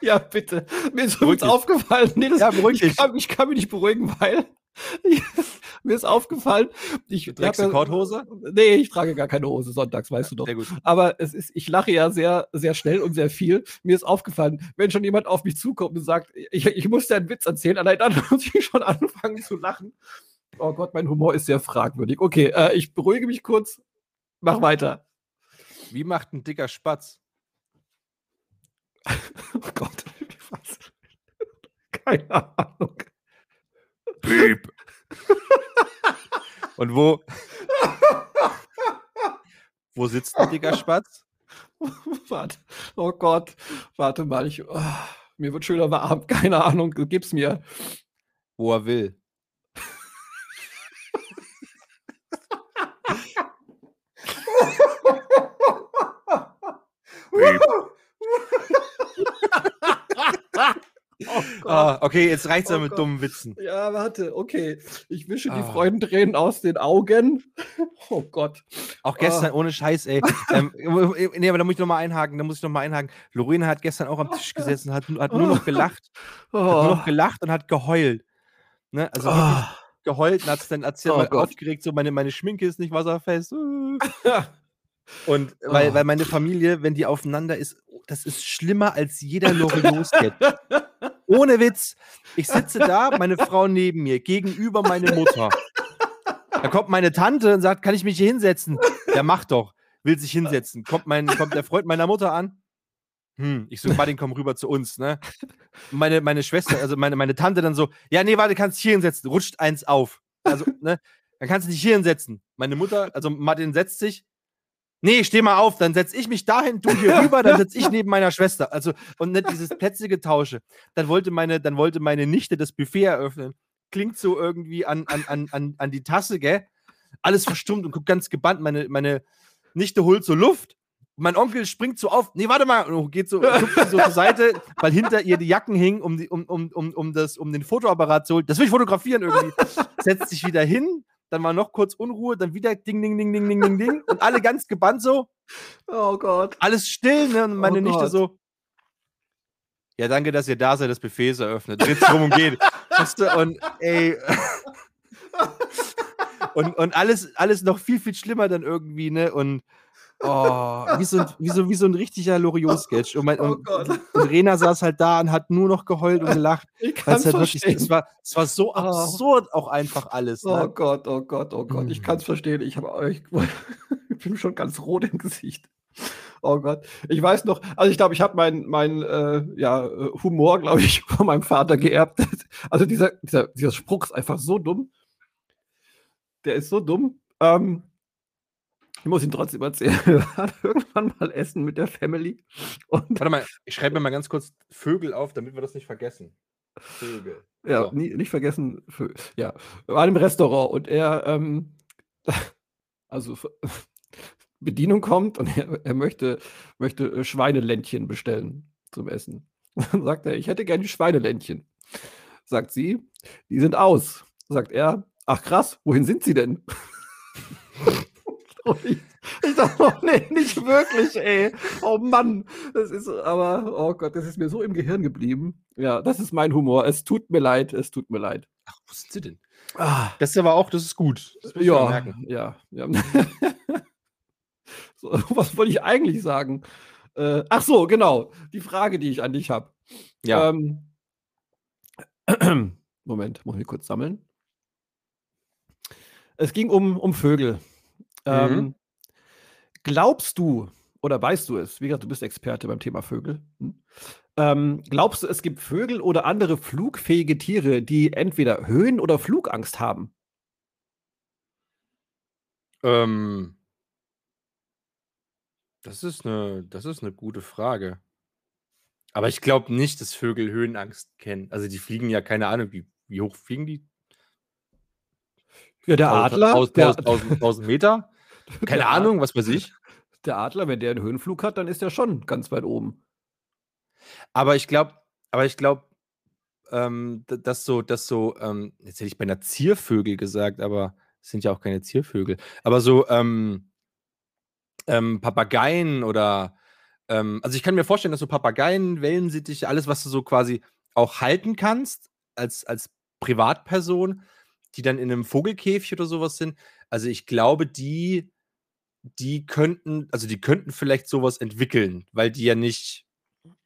Ja, bitte. Mir ist übrigens aufgefallen. Nee, das, ja, beruhig ich, kann, ich kann mich nicht beruhigen, weil mir ist aufgefallen, ich du trägst eine Korthose? Nee, ich trage gar keine Hose sonntags, weißt du doch. Sehr gut. Aber es ist, ich lache ja sehr, sehr schnell und sehr viel. Mir ist aufgefallen, wenn schon jemand auf mich zukommt und sagt, ich, ich muss dir einen Witz erzählen, allein dann muss ich schon anfangen zu lachen. Oh Gott, mein Humor ist sehr fragwürdig. Okay, äh, ich beruhige mich kurz. Mach weiter. Wie macht ein dicker Spatz? oh Gott, was? Keine Ahnung. Piep. Und wo? wo sitzt ein dicker Spatz? Warte. Oh Gott. Warte mal. Ich, oh, mir wird schöner warm. Keine Ahnung. Gib's mir. Wo er will. Oh ah, okay, jetzt reicht's oh ja mit Gott. dummen Witzen. Ja, warte, okay. Ich wische ah. die Freudentränen aus den Augen. Oh Gott. Auch gestern, oh. ohne Scheiß, ey. ähm, nee, aber da muss ich nochmal einhaken, da muss ich nochmal einhaken. Lorena hat gestern auch am Tisch gesessen, hat, hat nur noch gelacht. Oh. Hat nur noch gelacht und hat geheult. Ne? Also oh. geheult und hat es dann, hat's dann oh aufgeregt, so meine, meine Schminke ist nicht wasserfest. Und weil, oh. weil meine Familie, wenn die aufeinander ist, das ist schlimmer als jeder Loriot-Sketch. Ohne Witz. Ich sitze da, meine Frau neben mir, gegenüber meine Mutter. Da kommt meine Tante und sagt, kann ich mich hier hinsetzen? Der macht doch, will sich hinsetzen. Kommt, mein, kommt der Freund meiner Mutter an. Hm, ich so, Martin, komm rüber zu uns, ne? Meine, meine Schwester, also meine, meine Tante dann so, ja, nee, warte, kannst hier hinsetzen, rutscht eins auf. Also, ne? Dann kannst du dich hier hinsetzen. Meine Mutter, also Martin setzt sich, Nee, steh mal auf, dann setz ich mich dahin, du hier rüber, dann setz ich neben meiner Schwester. Also, und nicht dieses Plätze-Getausche. Dann wollte meine, dann wollte meine Nichte das Buffet eröffnen. Klingt so irgendwie an, an, an, an, an die Tasse, gell? Alles verstummt und guckt ganz gebannt. Meine, meine Nichte holt so Luft. Mein Onkel springt so auf. Nee, warte mal. Und geht so, so zur Seite, weil hinter ihr die Jacken hingen, um, die, um, um, um, um, das, um den Fotoapparat zu holen. Das will ich fotografieren irgendwie. Setzt sich wieder hin, dann war noch kurz Unruhe, dann wieder Ding, Ding, Ding, Ding, Ding, Ding, Ding. Und alle ganz gebannt so. Oh Gott. Alles still, ne? Und meine oh Nichte Gott. so. Ja, danke, dass ihr da seid, das Buffet ist eröffnet. Dreht drum und geht. und ey. und, und alles, alles noch viel, viel schlimmer dann irgendwie, ne? Und Oh, wie so, wie so, wie so ein richtiger Loriot-Sketch. Und, mein, oh und, und, Rena saß halt da und hat nur noch geheult und gelacht. Ich kann es halt wirklich, es war, es war so oh. absurd auch einfach alles. Ne? Oh Gott, oh Gott, oh Gott. Ich mhm. kann es verstehen. Ich, ich, ich bin schon ganz rot im Gesicht. Oh Gott. Ich weiß noch, also ich glaube, ich habe meinen mein, äh, ja, Humor, glaube ich, von meinem Vater geerbt. Also dieser, dieser, dieser Spruch ist einfach so dumm. Der ist so dumm. Ähm, ich muss ihn trotzdem erzählen. Wir waren irgendwann mal essen mit der Family. Warte mal, ich schreibe mir mal ganz kurz Vögel auf, damit wir das nicht vergessen. Vögel. Ja, so. nie, nicht vergessen. Vögel. Ja, wir waren im Restaurant und er, ähm, also Bedienung kommt und er, er möchte, möchte äh, Schweineländchen bestellen zum Essen. Dann sagt er, ich hätte gerne Schweineländchen. Sagt sie, die sind aus. Sagt er, ach krass, wohin sind sie denn? Ich, ich dachte, oh, nee, nicht wirklich, ey. Oh Mann. Das ist, aber, oh Gott, das ist mir so im Gehirn geblieben. Ja, das ist mein Humor. Es tut mir leid, es tut mir leid. Ach, wo sind sie denn? Ah. Das ist aber auch, das ist gut. Das ja, ja, ja. so, was wollte ich eigentlich sagen? Äh, ach so, genau. Die Frage, die ich an dich habe. Ja. Ähm, Moment, muss ich kurz sammeln. Es ging um, um Vögel. Ähm, mhm. glaubst du, oder weißt du es, wie gesagt, du bist Experte beim Thema Vögel, hm? ähm, glaubst du, es gibt Vögel oder andere flugfähige Tiere, die entweder Höhen- oder Flugangst haben? Ähm, das ist eine, das ist eine gute Frage. Aber ich glaube nicht, dass Vögel Höhenangst kennen. Also die fliegen ja, keine Ahnung, wie, wie hoch fliegen die? Ja, der Adler. 1000 Meter? Keine Ahnung, was weiß ich. Der Adler, wenn der einen Höhenflug hat, dann ist der schon ganz weit oben. Aber ich glaube, aber ich glaube, ähm, dass so, dass so, ähm, jetzt hätte ich bei einer Ziervögel gesagt, aber es sind ja auch keine Ziervögel. Aber so ähm, ähm, Papageien oder ähm, also ich kann mir vorstellen, dass so Papageien, Wellensittiche, alles, was du so quasi auch halten kannst als, als Privatperson, die dann in einem Vogelkäfig oder sowas sind. Also ich glaube, die, die könnten, also die könnten vielleicht sowas entwickeln, weil die ja nicht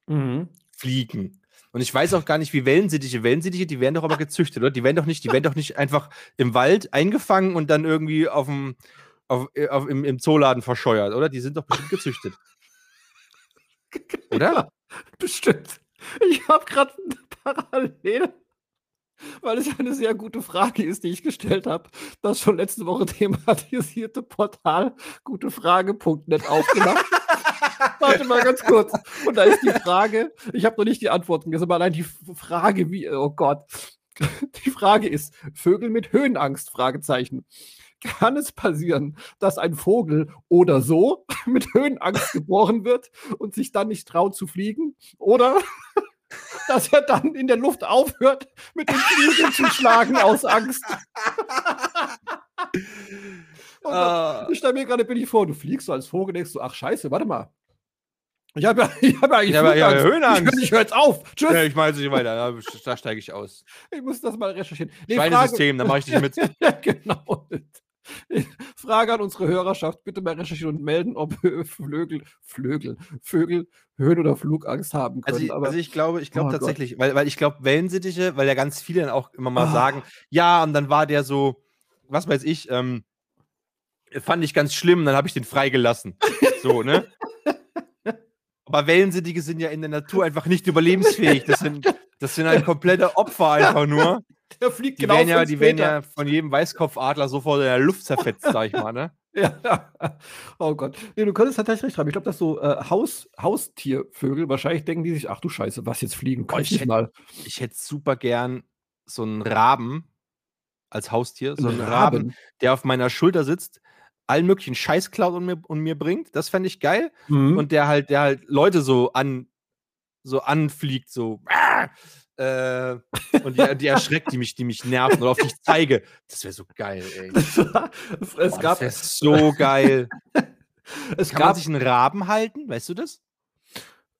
mhm. fliegen. Und ich weiß auch gar nicht, wie Wellensittiche, Wellensittiche, die werden doch aber gezüchtet, oder? Die werden doch nicht, die werden doch nicht einfach im Wald eingefangen und dann irgendwie auf dem, auf, äh, auf, im, im Zooladen verscheuert, oder? Die sind doch bestimmt gezüchtet. Oder? Ja, bestimmt. Ich habe gerade eine Parallele weil es eine sehr gute Frage ist, die ich gestellt habe. Das schon letzte Woche thematisierte Portal gutefrage.net aufgemacht. Warte mal ganz kurz. Und da ist die Frage, ich habe noch nicht die Antworten gesehen, aber allein die Frage, wie, oh Gott. Die Frage ist, Vögel mit Höhenangst? Fragezeichen. Kann es passieren, dass ein Vogel oder so mit Höhenangst geboren wird und sich dann nicht traut zu fliegen? Oder dass er dann in der Luft aufhört, mit den Flügeln zu schlagen aus Angst. uh. Ich stelle mir gerade bin ich vor, du fliegst so als Vogel, denkst du, ach scheiße, warte mal. Ich habe ja, ich hab eigentlich ja, ja, Höhenangst. Ich, ich höre jetzt auf. Tschüss. Ja, ich mache nicht weiter. Da, da steige ich aus. Ich muss das mal recherchieren. Nee, Schweinesystem, da mache ich dich mit. genau. Frage an unsere Hörerschaft: Bitte mal recherchieren und melden, ob Flögel, Flögel, Vögel Höhen- oder Flugangst haben können. Also ich, also ich glaube, ich glaube oh tatsächlich, weil, weil ich glaube, Wellensittiche, weil ja ganz viele dann auch immer mal oh. sagen, ja, und dann war der so, was weiß ich, ähm, fand ich ganz schlimm, dann habe ich den freigelassen. So, ne? Aber Wellensittiche sind ja in der Natur einfach nicht überlebensfähig. Das sind, das sind ein kompletter Opfer einfach nur. Der fliegt die genau werden ja, Die werden ja von jedem Weißkopfadler sofort in der Luft zerfetzt, sag ich mal, ne? ja. Oh Gott. Nee, du könntest tatsächlich recht haben. Ich glaube, dass so äh, Haus, Haustiervögel, wahrscheinlich denken die sich, ach du Scheiße, was jetzt fliegen? Kann oh, ich, ich hätte, mal. Ich hätte super gern so einen Raben als Haustier. So einen Raben, Raben der auf meiner Schulter sitzt, allen möglichen Scheiß klaut und mir, und mir bringt. Das fände ich geil. Mhm. Und der halt, der halt Leute so an so anfliegt, so. Äh, und die, die, erschreckt, die mich, die mich nerven oder auf die ich zeige. Das wäre so geil, ey. es Boah, gab, das so geil. es kann gab, man sich einen Raben halten, weißt du das?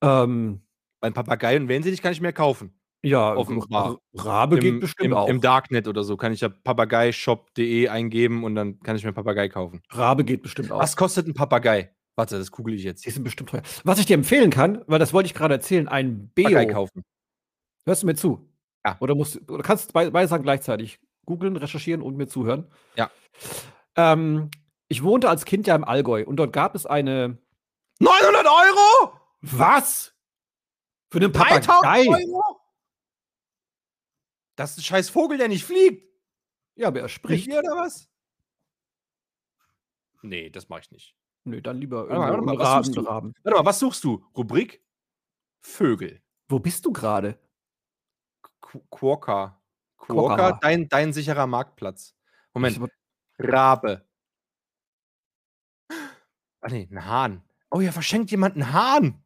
Ähm, Beim Papagei und wenn sie dich kann ich mehr kaufen. Ja, offenbar. Rabe Im, geht bestimmt im, auch. Im Darknet oder so kann ich ja papageyshop.de eingeben und dann kann ich mir einen Papagei kaufen. Rabe geht bestimmt auch. Was kostet ein Papagei? Warte, das kugel ich jetzt. Die sind bestimmt teuer. Was ich dir empfehlen kann, weil das wollte ich gerade erzählen, ein Beo. Kaufen. Hörst du mir zu? Ja. Oder musst oder kannst beide Sachen gleichzeitig googeln, recherchieren und mir zuhören? Ja. Ähm, ich wohnte als Kind ja im Allgäu und dort gab es eine 900 Euro? Was? Für einen Papagei? Euro? Das ist ein scheiß Vogel, der nicht fliegt. Ja, aber er spricht. Hier oder was? Nee, das mache ich nicht. Nö, dann lieber warte mal, warte mal, was suchst du? Raben. Warte mal, was suchst du? Rubrik Vögel. Wo bist du gerade? Quokka. Quokka, dein, dein sicherer Marktplatz. Moment. Rabe. Ah nee, ein Hahn. Oh ja, verschenkt jemand einen Hahn.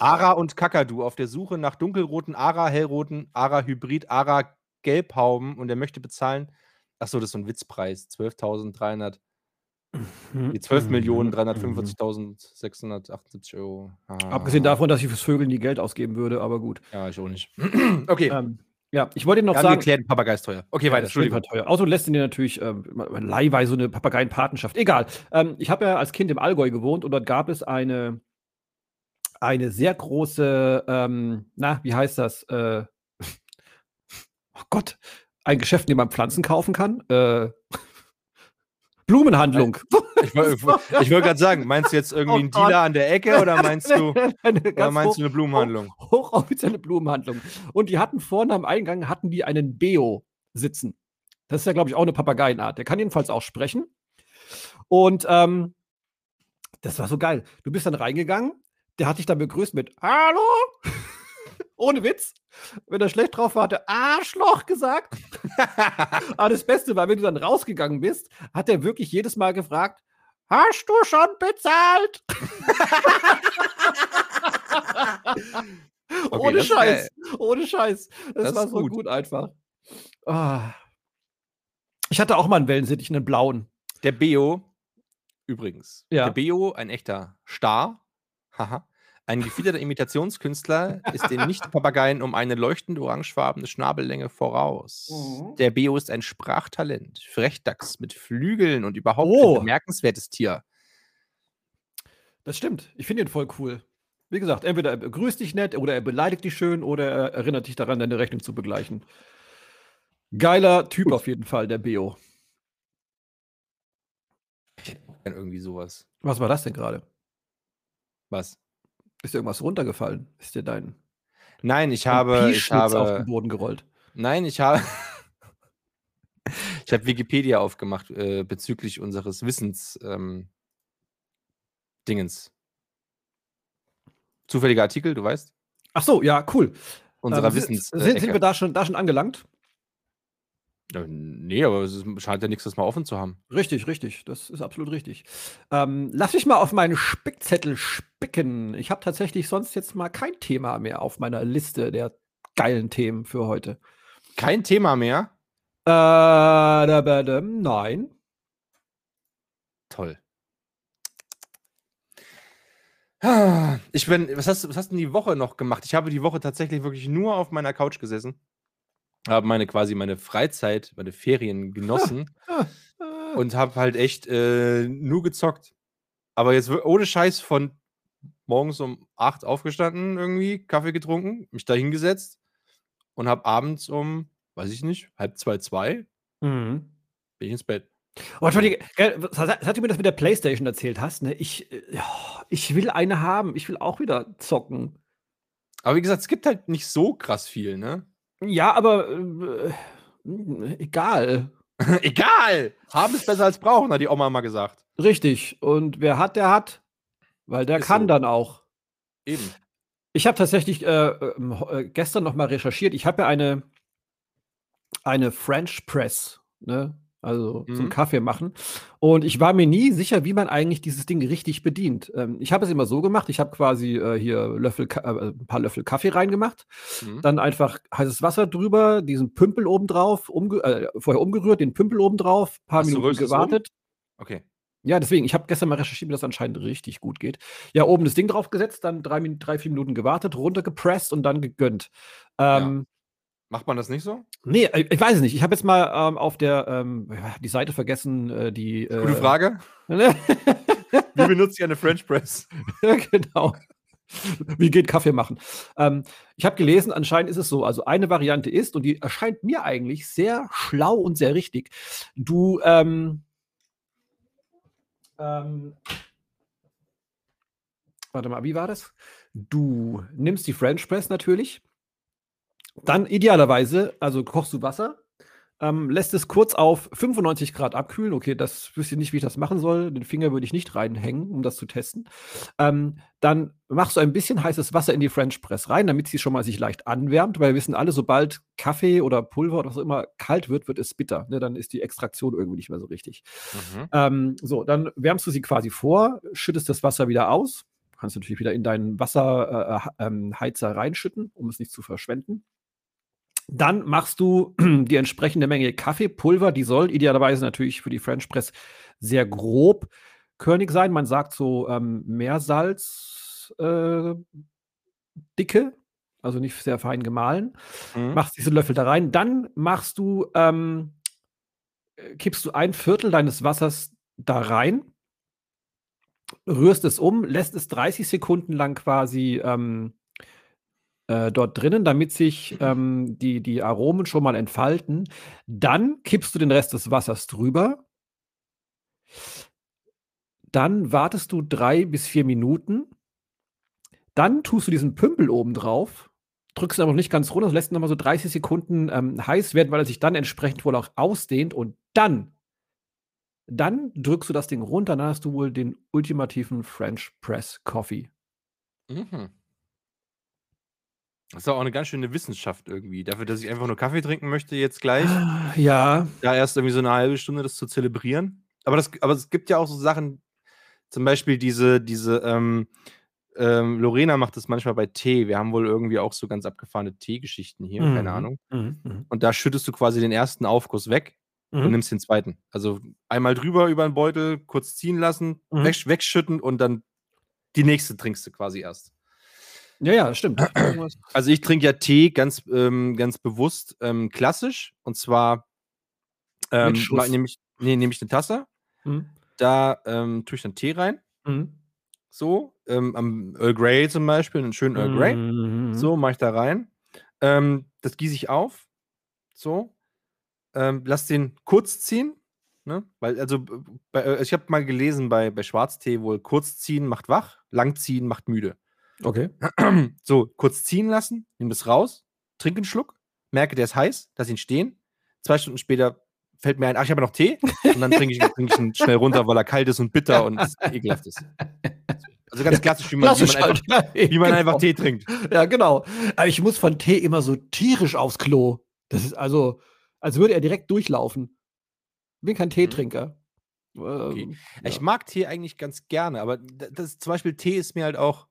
Ara und Kakadu auf der Suche nach dunkelroten Ara, hellroten Ara Hybrid, Ara Gelbhauben und er möchte bezahlen. Achso, das ist so ein Witzpreis. 12.300 Mhm. Die 12.345.678 Euro. Ah. Abgesehen davon, dass ich fürs Vögeln nie Geld ausgeben würde, aber gut. Ja, ich auch nicht. okay. Ähm, ja, ich wollte noch Dann sagen. Geklärt, Papagei ist teuer. Okay, weiter. Entschuldigung. Teuer. Auto lässt ihn dir natürlich ähm, leihweise eine Papageienpatenschaft. Egal. Ähm, ich habe ja als Kind im Allgäu gewohnt und dort gab es eine, eine sehr große, ähm, na, wie heißt das? Äh, oh Gott, ein Geschäft, in dem man Pflanzen kaufen kann. Äh, Blumenhandlung. Ich, wollte wollt gerade sagen, meinst du jetzt irgendwie oh, einen Dealer an der Ecke oder meinst du, oder meinst du eine Blumenhandlung? Hoch, hochoffizielle Blumenhandlung. Und die hatten vorne am Eingang hatten die einen Beo sitzen. Das ist ja, glaube ich, auch eine Papageienart. Der kann jedenfalls auch sprechen. Und ähm, das war so geil. Du bist dann reingegangen, der hat dich dann begrüßt mit Hallo? Ohne Witz. Wenn er schlecht drauf war, hat er Arschloch gesagt. Aber das Beste war, wenn du dann rausgegangen bist, hat er wirklich jedes Mal gefragt, hast du schon bezahlt? okay, Ohne Scheiß. Ohne Scheiß. Das, das war so gut, gut einfach. Oh. Ich hatte auch mal einen Wellensittich, einen blauen. Der Beo, übrigens. Ja. Der Beo, ein echter Star. Haha. Ein gefiederter Imitationskünstler ist den Nicht-Papageien um eine leuchtend orangefarbene Schnabellänge voraus. Mhm. Der Beo ist ein Sprachtalent, Frechdachs mit Flügeln und überhaupt oh. ein bemerkenswertes Tier. Das stimmt. Ich finde ihn voll cool. Wie gesagt, entweder er begrüßt dich nett oder er beleidigt dich schön oder er erinnert dich daran, deine Rechnung zu begleichen. Geiler Typ auf jeden Fall, der Beo. Irgendwie sowas. Was war das denn gerade? Was? Ist dir irgendwas runtergefallen? Ist dir dein. Nein, ich habe. Ich habe auf den Boden gerollt. Nein, ich habe. ich habe Wikipedia aufgemacht äh, bezüglich unseres Wissens. Ähm, Dingens. Zufälliger Artikel, du weißt? Ach so, ja, cool. Unserer ähm, Wissens. Sind, sind wir da schon, da schon angelangt? Nee, aber es scheint ja nichts, das mal offen zu haben. Richtig, richtig. Das ist absolut richtig. Ähm, lass mich mal auf meinen Spickzettel spicken. Ich habe tatsächlich sonst jetzt mal kein Thema mehr auf meiner Liste der geilen Themen für heute. Kein Thema mehr? Äh, da, da, da, nein. Toll. Ich bin, was hast, was hast du denn die Woche noch gemacht? Ich habe die Woche tatsächlich wirklich nur auf meiner Couch gesessen habe meine quasi meine Freizeit, meine Ferien genossen und habe halt echt äh, nur gezockt. Aber jetzt ohne Scheiß von morgens um 8 aufgestanden irgendwie, Kaffee getrunken, mich da hingesetzt und habe abends um, weiß ich nicht, halb zwei, zwei, mhm. bin ich ins Bett. Oh, Entschuldige, seit du mir das mit der Playstation erzählt hast, ne, ich, äh, ich will eine haben, ich will auch wieder zocken. Aber wie gesagt, es gibt halt nicht so krass viel, ne? Ja, aber äh, egal. egal! Haben ist besser als brauchen, hat die Oma mal gesagt. Richtig. Und wer hat, der hat. Weil der ist kann so. dann auch. Eben. Ich habe tatsächlich äh, ähm, äh, gestern noch mal recherchiert. Ich habe ja eine, eine French Press. Ne? Also mhm. zum Kaffee machen. Und ich war mir nie sicher, wie man eigentlich dieses Ding richtig bedient. Ähm, ich habe es immer so gemacht, ich habe quasi äh, hier Löffel, äh, ein paar Löffel Kaffee reingemacht, mhm. dann einfach heißes Wasser drüber, diesen Pümpel oben drauf, umge äh, vorher umgerührt, den Pümpel oben drauf, paar Hast Minuten gewartet. Um? Okay. Ja, deswegen, ich habe gestern mal recherchiert, wie das anscheinend richtig gut geht. Ja, oben das Ding draufgesetzt, dann drei, drei vier Minuten gewartet, runtergepresst und dann gegönnt. Ähm, ja. Macht man das nicht so? Nee, äh, ich weiß es nicht. Ich habe jetzt mal ähm, auf der ähm, die Seite vergessen, äh, die. Äh, Gute Frage. Wie benutze ich eine French Press? genau. Wie geht Kaffee machen? Ähm, ich habe gelesen, anscheinend ist es so. Also eine Variante ist, und die erscheint mir eigentlich sehr schlau und sehr richtig. Du ähm, ähm, warte mal, wie war das? Du nimmst die French Press natürlich dann idealerweise, also kochst du Wasser, ähm, lässt es kurz auf 95 Grad abkühlen. Okay, das wüsste ich nicht, wie ich das machen soll. Den Finger würde ich nicht reinhängen, um das zu testen. Ähm, dann machst du ein bisschen heißes Wasser in die French Press rein, damit sie schon mal sich leicht anwärmt, weil wir wissen alle, sobald Kaffee oder Pulver oder was auch immer kalt wird, wird es bitter. Ne? Dann ist die Extraktion irgendwie nicht mehr so richtig. Mhm. Ähm, so, dann wärmst du sie quasi vor, schüttest das Wasser wieder aus. Kannst natürlich wieder in deinen Wasserheizer äh, äh, ähm, reinschütten, um es nicht zu verschwenden. Dann machst du die entsprechende Menge Kaffeepulver. Die soll idealerweise natürlich für die French Press sehr grob körnig sein. Man sagt so ähm, Meersalz äh, Dicke, also nicht sehr fein gemahlen. Mhm. Machst diese Löffel da rein. Dann machst du, ähm, äh, kippst du ein Viertel deines Wassers da rein, rührst es um, lässt es 30 Sekunden lang quasi ähm, äh, dort drinnen, damit sich ähm, die, die Aromen schon mal entfalten. Dann kippst du den Rest des Wassers drüber. Dann wartest du drei bis vier Minuten. Dann tust du diesen Pümpel oben drauf, drückst ihn aber noch nicht ganz runter, lässt ihn nochmal so 30 Sekunden ähm, heiß werden, weil er sich dann entsprechend wohl auch ausdehnt. Und dann, dann drückst du das Ding runter, dann hast du wohl den ultimativen French Press Coffee. Mhm. Das ist auch eine ganz schöne Wissenschaft irgendwie. Dafür, dass ich einfach nur Kaffee trinken möchte, jetzt gleich. Ja, Da erst irgendwie so eine halbe Stunde das zu zelebrieren. Aber, das, aber es gibt ja auch so Sachen, zum Beispiel diese, diese, ähm, ähm, Lorena macht das manchmal bei Tee. Wir haben wohl irgendwie auch so ganz abgefahrene Teegeschichten hier, keine Mhm. Ahnung. Mhm, mhm, Und da schüttest du quasi den ersten Aufguss weg und mhm. nimmst den zweiten. Also einmal drüber über den Beutel, kurz ziehen lassen, Mhm. weg, wegschütten und dann die nächste trinkst du quasi erst. Ja, ja, stimmt. Also ich trinke ja Tee ganz, ähm, ganz bewusst ähm, klassisch. Und zwar ähm, nehme ich, nee, nehme ich eine Tasse, Mhm, da ähm, tue ich dann Tee rein. mhm. So, ähm, am Earl Grey zum Beispiel, einen schönen Earl Grey. Mhm. So, mache ich da rein. Ähm, das gieße ich auf. So. Lass den kurz ziehen. Ne? Weil, also, bei, äh, ich habe mal gelesen, bei, bei Schwarztee wohl kurz ziehen macht wach, lang ziehen macht müde. Okay. So, kurz ziehen lassen, nimm das raus, trink einen Schluck, merke, der ist heiß, lass ihn stehen. Zwei Stunden später fällt mir ein, ach, ich habe ja noch Tee. Und dann trinke ich, trink ich ihn schnell runter, weil er kalt ist und bitter und ekelhaft ist. Also ganz klassisch, wie man, wie Klassisch man, einfach, halt. Ja, wie man genau. einfach Tee trinkt. Ja, genau. Aber ich muss von Tee immer so tierisch aufs Klo. Das ist also, als würde er direkt durchlaufen. Bin kein Teetrinker. Ähm, Ich ja. mag Tee eigentlich ganz gerne, aber das zum Beispiel Tee ist mir halt auch,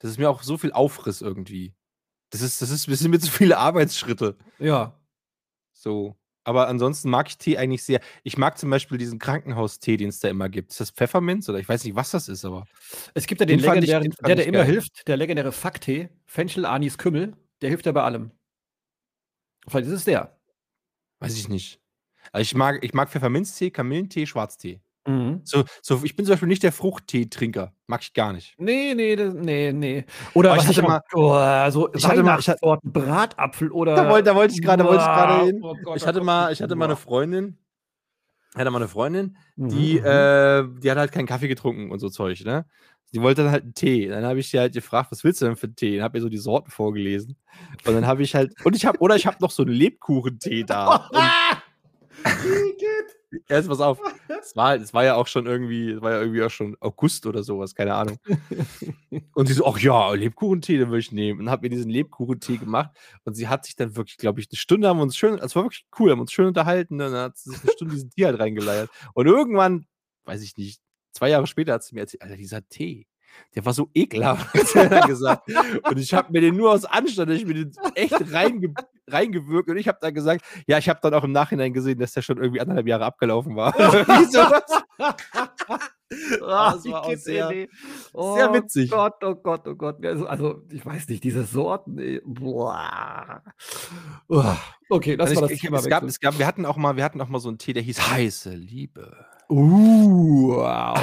das ist mir auch so viel Aufriss irgendwie. Das ist, das ist, das sind mir zu viele Arbeitsschritte. ja. So. Aber ansonsten mag ich Tee eigentlich sehr. Ich mag zum Beispiel diesen Krankenhaustee, den es da immer gibt. Ist das Pfefferminz oder ich weiß nicht, was das ist, aber. Es gibt ja den, Den fand ich- legendären, den der, der immer hilft, der legendäre Facktee, Fenchel, Anis, Kümmel, der hilft ja bei allem. Vielleicht ist es der. Weiß ich nicht. Also ich mag, ich mag Pfefferminztee, Kamillentee, Schwarztee. Mhm. So, so, ich bin zum Beispiel nicht der Fruchtteetrinker. Mag ich gar nicht. Nee, nee, das, nee, nee. Oder ich hatte immer, oh, so ich hatte mal- ich hatte- Bratapfel oder. Da wollte, da wollte ich gerade, da wollte ich gerade hin. Oh Gott, ich da hatte mal, ich hatte mal eine. Freundin, hatte mal eine Freundin, die, mhm. äh, die hat halt keinen Kaffee getrunken und so Zeug, ne? Die wollte dann halt einen Tee. Dann habe ich sie halt gefragt, was willst du denn für einen Tee? Und habe ihr so die Sorten vorgelesen. Und dann habe ich halt, und ich habe, oder ich habe noch so einen Lebkuchentee da. Und, erst pass auf. Es war, es war ja auch schon irgendwie, war ja irgendwie auch schon August oder sowas, keine Ahnung. Und sie so, ach ja, Lebkuchentee, den würde ich nehmen. Und habe mir diesen Lebkuchentee gemacht. Und sie hat sich dann wirklich, glaube ich, eine Stunde haben wir uns schön, es war wirklich cool, haben uns schön unterhalten. Und dann hat sie sich eine Stunde diesen Tee halt reingeleiert. Und irgendwann, weiß ich nicht, zwei Jahre später hat sie mir erzählt, Alter, dieser Tee, der war so ekelhaft, hat dann gesagt. Und ich habe mir den nur aus Anstand, ich mir den echt reinge reingewirkt. Und ich habe dann gesagt, ja, ich habe dann auch im Nachhinein gesehen, dass der schon irgendwie anderthalb Jahre abgelaufen war. Ah, das war auch sehr- nee. sehr witzig. Oh Gott, oh Gott, oh Gott. Also, also ich weiß nicht, diese Sorten. Ey. Boah. Uah. Okay, lass Also ich, das ich, Thema es, gab, es gab, wir hatten auch mal, wir hatten auch mal so einen Tee, der hieß heiße Liebe. Uh, wow.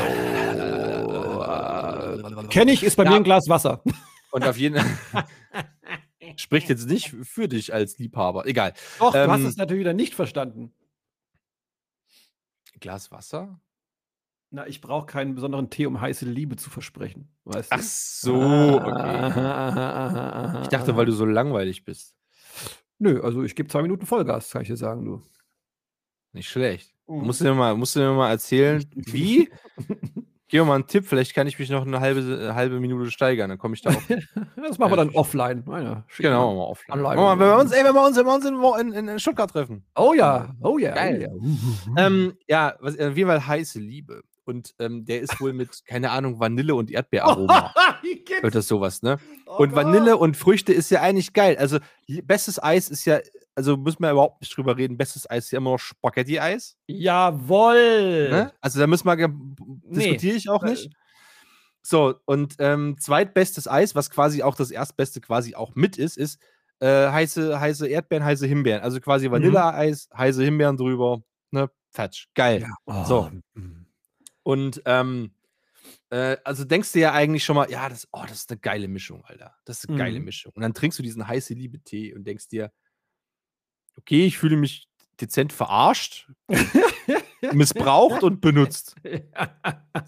Kenne ich, ist bei Ja. mir ein Glas Wasser. Und auf jeden Fall spricht jetzt nicht für dich als Liebhaber. Egal. Doch, du hast Ähm, es natürlich wieder nicht verstanden. Glas Wasser? Na, ich brauche keinen besonderen Tee, um heiße Liebe zu versprechen. Weißt du? Ach so, okay. Aha, Ich dachte, weil du so langweilig bist. Nö, also ich gebe zwei Minuten Vollgas, kann ich dir sagen, du. Nicht schlecht. Mhm. Musst, du mir mal, musst du mir mal erzählen, wie? Gib mir mal einen Tipp, vielleicht kann ich mich noch eine halbe, eine halbe Minute steigern, dann komme ich da auf. Das machen wir dann offline. Meine, genau, mal. mal offline. Wir, wenn wir uns, ey, wenn wir uns, wenn wir uns in, in, in, Stuttgart treffen. Oh ja, oh ja. Geil. Oh ja. Ähm, ja, was, auf jeden Fall heiße Liebe. und ähm, der ist wohl mit, keine Ahnung, Vanille und Erdbeeraroma. Oder sowas, ne? Oh und Vanille und Früchte ist ja eigentlich geil. Also, bestes Eis ist ja, also müssen wir überhaupt nicht drüber reden. Bestes Eis ist ja immer noch Spaghetti-Eis. Jawoll! Ne? Also, da müssen wir, ge- Nee. diskutiere ich auch Äh, nicht. So, und ähm, zweitbestes Eis, was quasi auch das erstbeste quasi auch mit ist, ist äh, heiße, heiße Erdbeeren, heiße Himbeeren. Also quasi Vanilleeis, heiße Himbeeren drüber, ne? Fertig. Geil. Oh, So. mm. Und ähm, äh, also denkst du ja eigentlich schon mal, ja, das, oh, das ist eine geile Mischung, Alter. Das ist eine geile Mhm. Mischung. Und dann trinkst du diesen heiße Liebe-Tee und denkst dir, okay, ich fühle mich dezent verarscht, missbraucht und benutzt.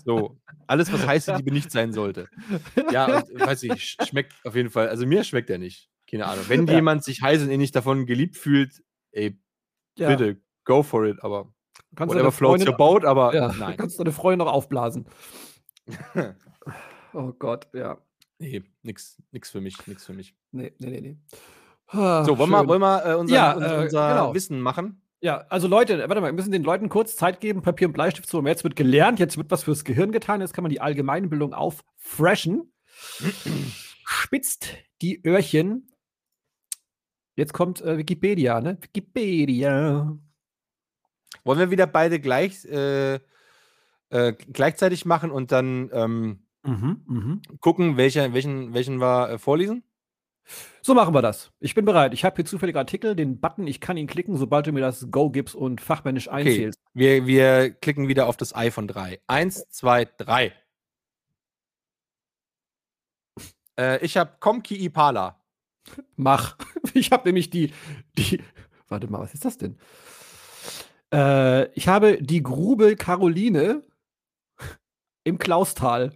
So, alles, was heiße Liebe nicht sein sollte. Ja, und, weiß ich, sch- schmeckt auf jeden Fall. Also mir schmeckt er nicht. Keine Ahnung. Wenn Ja. jemand sich heiß und ähnlich davon geliebt fühlt, ey, Ja, bitte, go for it. Aber kannst whatever floats your boat, aber Ja, nein. kannst du deine Freundin noch aufblasen. oh Gott, ja. Nee, nix, nix für mich, nix für mich. Nee, nee, nee, nee. Ah, So, wollen wir, schön. wollen wir äh, unser, Ja, unser, äh, unser genau. Wissen machen? Ja, also Leute, warte mal, wir müssen den Leuten kurz Zeit geben, Papier und Bleistift zu holen. Jetzt wird gelernt, jetzt wird was fürs Gehirn getan, jetzt kann man die Allgemeinbildung auffreshen. Spitzt die Öhrchen. Jetzt kommt äh, Wikipedia, ne? Wikipedia. Wollen wir wieder beide gleich, äh, äh, gleichzeitig machen und dann ähm, Mhm, mhm. gucken, welcher, welchen, welchen wir äh, vorlesen? So machen wir das. Ich bin bereit. Ich habe hier zufällige Artikel, den Button, ich kann ihn klicken, sobald du mir das Go gibst und fachmännisch Okay, einzählst. wir, wir klicken wieder auf das von drei. Eins, zwei, drei. Äh, ich habe Komki Ipala. Mach. Ich habe nämlich die, die. Warte mal, was ist das denn? Äh, ich habe die Grube Caroline im Klaustal.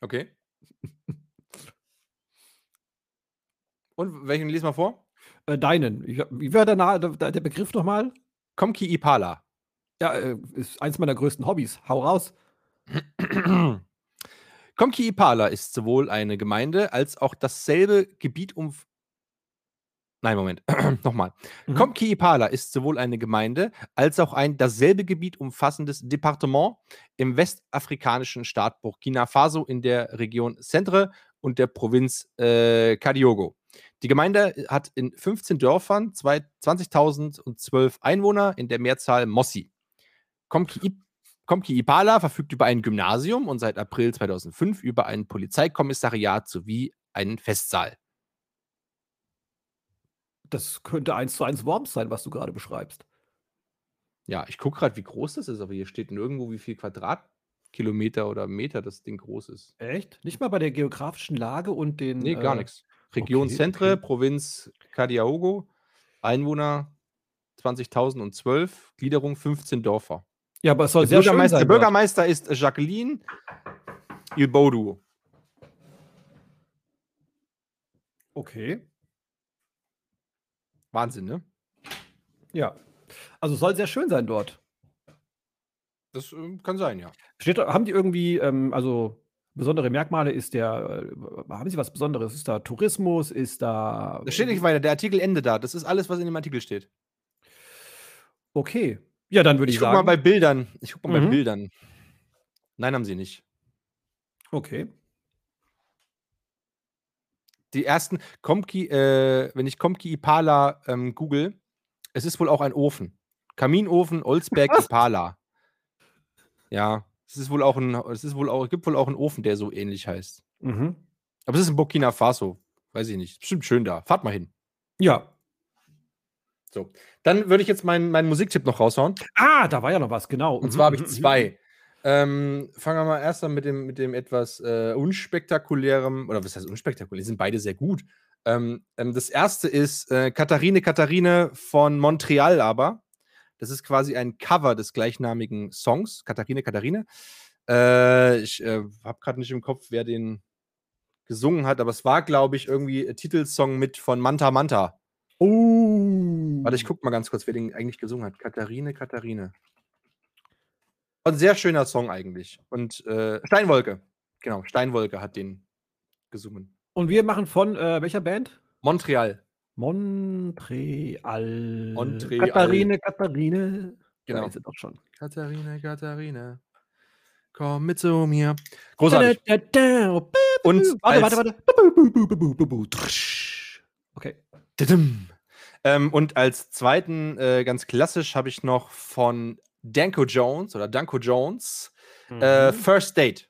Okay. Und welchen lesen wir vor? Äh, deinen. Ich, wie war der, der, der Begriff nochmal? Komki Ipala. Ja, äh, ist eins meiner größten Hobbys. Hau raus. Komki Ipala ist sowohl eine Gemeinde als auch dasselbe Gebiet um. Nein, Moment. Nochmal. Mhm. Komki Ipala ist sowohl eine Gemeinde als auch ein dasselbe Gebiet umfassendes Departement im westafrikanischen Staat Burkina Faso in der Region Centre und der Provinz äh, Kadiogo. Die Gemeinde hat in 15 Dörfern zwei- 20.012 Einwohner, in der Mehrzahl Mossi. Komki Ipala verfügt über ein Gymnasium und seit April 2005 über ein Polizeikommissariat sowie einen Festsaal. Das könnte eins zu eins Worms sein, was du gerade beschreibst. Ja, ich gucke gerade, wie groß das ist, aber hier steht nirgendwo, wie viel Quadratkilometer oder Meter das Ding groß ist. Echt? Nicht mal bei der geografischen Lage und den. Nee, gar äh, nichts. Region okay, Centre, okay. Provinz Cadiaogo, Einwohner 20.012, Gliederung 15 Dörfer. Ja, aber es soll Der sehr schön Bürgermeister, sein. der. Bürgermeister ist Jacqueline Ilbodu. Okay. Wahnsinn, ne? Ja. Also soll sehr schön sein dort. Das ähm, kann sein, ja. Steht, haben die irgendwie, ähm, also besondere Merkmale? Ist der, äh, haben sie was Besonderes? Ist da Tourismus? Ist da. Da steht nicht weiter, der Artikel endet da. Das ist alles, was in dem Artikel steht. Okay. Ja, dann würde Ich ich, guck sagen. mal bei Bildern. Ich guck mal bei Mhm. Bildern. Nein, haben sie nicht. okay. Die ersten Komki, äh, wenn ich Komki Ipala ähm, google, es ist wohl auch ein Ofen. Kaminofen Olsberg? Ipala. Ja, es ist wohl auch ein, es ist wohl auch, gibt wohl auch einen Ofen, der so ähnlich heißt. Mhm. Aber es ist in Burkina Faso. Weiß ich nicht. Bestimmt schön da. Fahrt mal hin. Ja. So. Dann würde ich jetzt meinen meinen Musiktipp noch raushauen. Ah, da war ja noch was, genau. Und Mhm, zwar habe ich mhm, zwei. Ähm, fangen wir mal erst an mit dem, mit dem etwas äh, unspektakulärem, oder was heißt unspektakulär? Die sind beide sehr gut. Ähm, ähm, das erste ist äh, Katharine Katharine von Montreal, aber. Das ist quasi ein Cover des gleichnamigen Songs. Katharine Katharine. Äh, ich äh, habe gerade nicht im Kopf, wer den gesungen hat, aber es war, glaube ich, irgendwie ein Titelsong mit von Manta Manta. Oh. Warte, ich guck mal ganz kurz, wer den eigentlich gesungen hat. Katharine, Katharine. Ein sehr schöner Song eigentlich. Und äh, Steinwolke. Genau, Steinwolke hat den gesungen. Und wir machen von äh, welcher Band? Montreal. Montreal. Montreal. Katharine, Katharine. Genau. Da doch schon. Katharine, Katharine. Komm mit zu mir. Großartig. Und warte, warte, warte. Okay. Ähm, und als zweiten, äh, ganz klassisch, habe ich noch von Danko Jones oder Danko Jones äh, mhm. äh, First Date.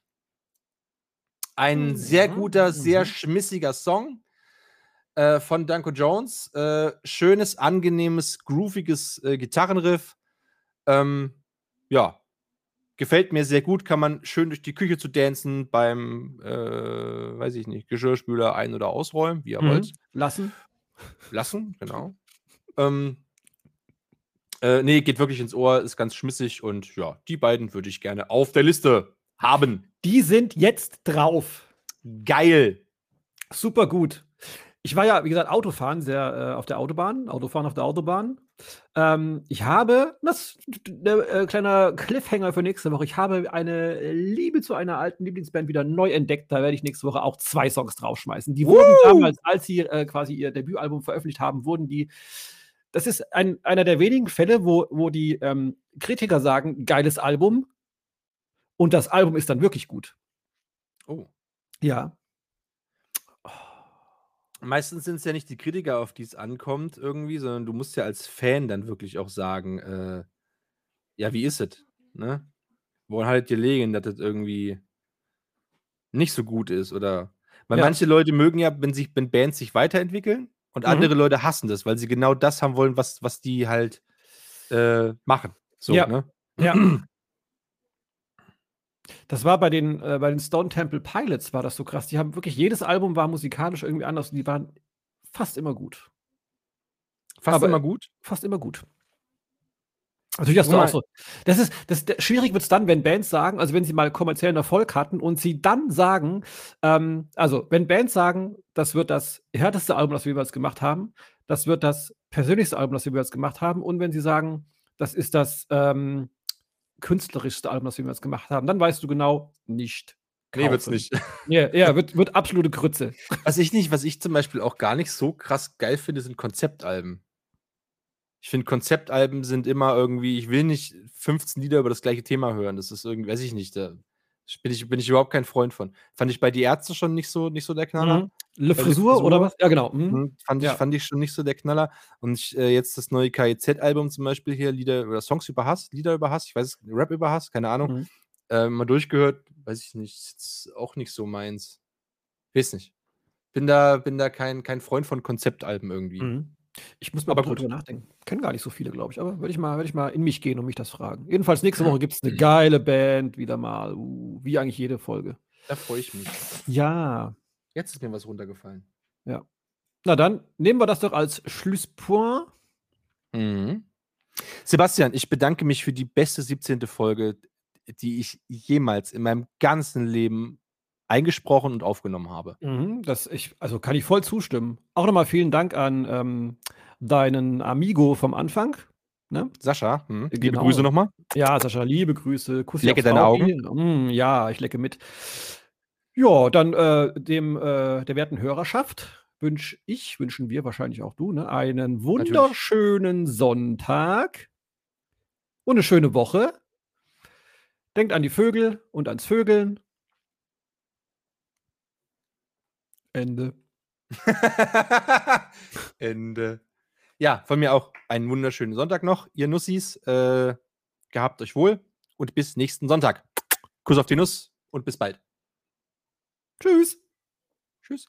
Ein mhm. sehr guter, sehr mhm. schmissiger Song äh, von Danko Jones. Äh, schönes, angenehmes, grooviges äh, Gitarrenriff. Ähm, ja, gefällt mir sehr gut. Kann man schön durch die Küche zu dancen beim, äh, weiß ich nicht, Geschirrspüler ein- oder ausräumen, wie ihr mhm. wollt. Lassen. Lassen, genau. Ähm, äh, nee, geht wirklich ins Ohr, ist ganz schmissig und ja, die beiden würde ich gerne auf der Liste haben. Die sind jetzt drauf. Geil. Super gut. Ich war ja, wie gesagt, Autofahren sehr äh, auf der Autobahn, Autofahren auf der Autobahn. Ähm, ich habe, das ist ein äh, kleiner Cliffhanger für nächste Woche. Ich habe eine Liebe zu einer alten Lieblingsband wieder neu entdeckt. Da werde ich nächste Woche auch zwei Songs draufschmeißen. Die wurden damals, als sie äh, quasi ihr Debütalbum veröffentlicht haben, wurden die. Das ist ein, einer der wenigen Fälle, wo, wo die ähm, Kritiker sagen, geiles Album. Und das Album ist dann wirklich gut. Oh. Ja. Meistens sind es ja nicht die Kritiker, auf die es ankommt irgendwie, sondern du musst ja als Fan dann wirklich auch sagen, äh, ja, wie ist es? Ne? Woran haltet ihr legen, dass das irgendwie nicht so gut ist? Oder weil ja. manche Leute mögen ja, wenn sich wenn Bands sich weiterentwickeln und mhm. andere Leute hassen das, weil sie genau das haben wollen, was, was die halt äh, machen. So, ja. ne? Ja. Das war bei den, äh, bei den Stone Temple Pilots war das so krass. Die haben wirklich, jedes Album war musikalisch irgendwie anders und die waren fast immer gut. Fast Aber immer gut? Fast immer gut. Natürlich hast du auch so. Das ist, das, das schwierig wird es dann, wenn Bands sagen, also wenn sie mal kommerziellen Erfolg hatten und sie dann sagen, ähm, also wenn Bands sagen, das wird das härteste Album, das wir jeweils gemacht haben, das wird das persönlichste Album, das wir jeweils gemacht haben, und wenn sie sagen, das ist das ähm, künstlerischste Album, das wir jetzt gemacht haben, dann weißt du genau, nicht. Kaufen. Nee, wird's nicht. Ja, ja wird, wird absolute Grütze. Was ich nicht, was ich zum Beispiel auch gar nicht so krass geil finde, sind Konzeptalben. Ich finde, Konzeptalben sind immer irgendwie, ich will nicht 15 Lieder über das gleiche Thema hören. Das ist irgendwie, weiß ich nicht, da bin ich, bin ich überhaupt kein Freund von. Fand ich bei Die Ärzte schon nicht so, nicht so der Knaller. Mhm. Le Frisur, oder was? Ja, genau. Mhm. mhm. Fand, ich, ja. fand ich schon nicht so der Knaller. Und ich, äh, jetzt das neue KIZ-Album zum Beispiel hier, Lieder oder Songs über Hass, Lieder über Hass, ich weiß, Rap über Hass, keine Ahnung. Mhm. Äh, mal durchgehört, weiß ich nicht, ist auch nicht so meins. Weiß nicht. Bin da, bin da kein, kein Freund von Konzeptalben irgendwie. Mhm. Ich muss mal aber drüber nachdenken. Kennen gar nicht so viele, glaube ich. Aber würde ich, mal, ich mal in mich gehen und mich das fragen. Jedenfalls nächste Woche gibt es eine geile Band wieder mal. Uh, wie eigentlich jede Folge. Da freue ich mich. Ja. Jetzt ist mir was runtergefallen. Ja. Na dann, nehmen wir das doch als Schlusspoint. Mhm. Sebastian, ich bedanke mich für die beste 17. Folge, die ich jemals in meinem ganzen Leben eingesprochen und aufgenommen habe. Mhm, das ich, also kann ich voll zustimmen. Auch nochmal vielen Dank an ähm, deinen Amigo vom Anfang. Ne? Sascha, hm. liebe genau. Grüße nochmal. Ja, Sascha, liebe Grüße. Kuss lecke deine Augen. Mm, ja, ich lecke mit. Ja, dann äh, dem äh, der werten Hörerschaft wünsche ich, wünschen wir wahrscheinlich auch du, ne, einen wunderschönen Natürlich. Sonntag und eine schöne Woche. Denkt an die Vögel und ans Vögeln. Ende. Ende. Ja, von mir auch einen wunderschönen Sonntag noch, ihr Nussis. Äh, gehabt euch wohl und bis nächsten Sonntag. Kuss auf die Nuss und bis bald. Tschüss. Tschüss.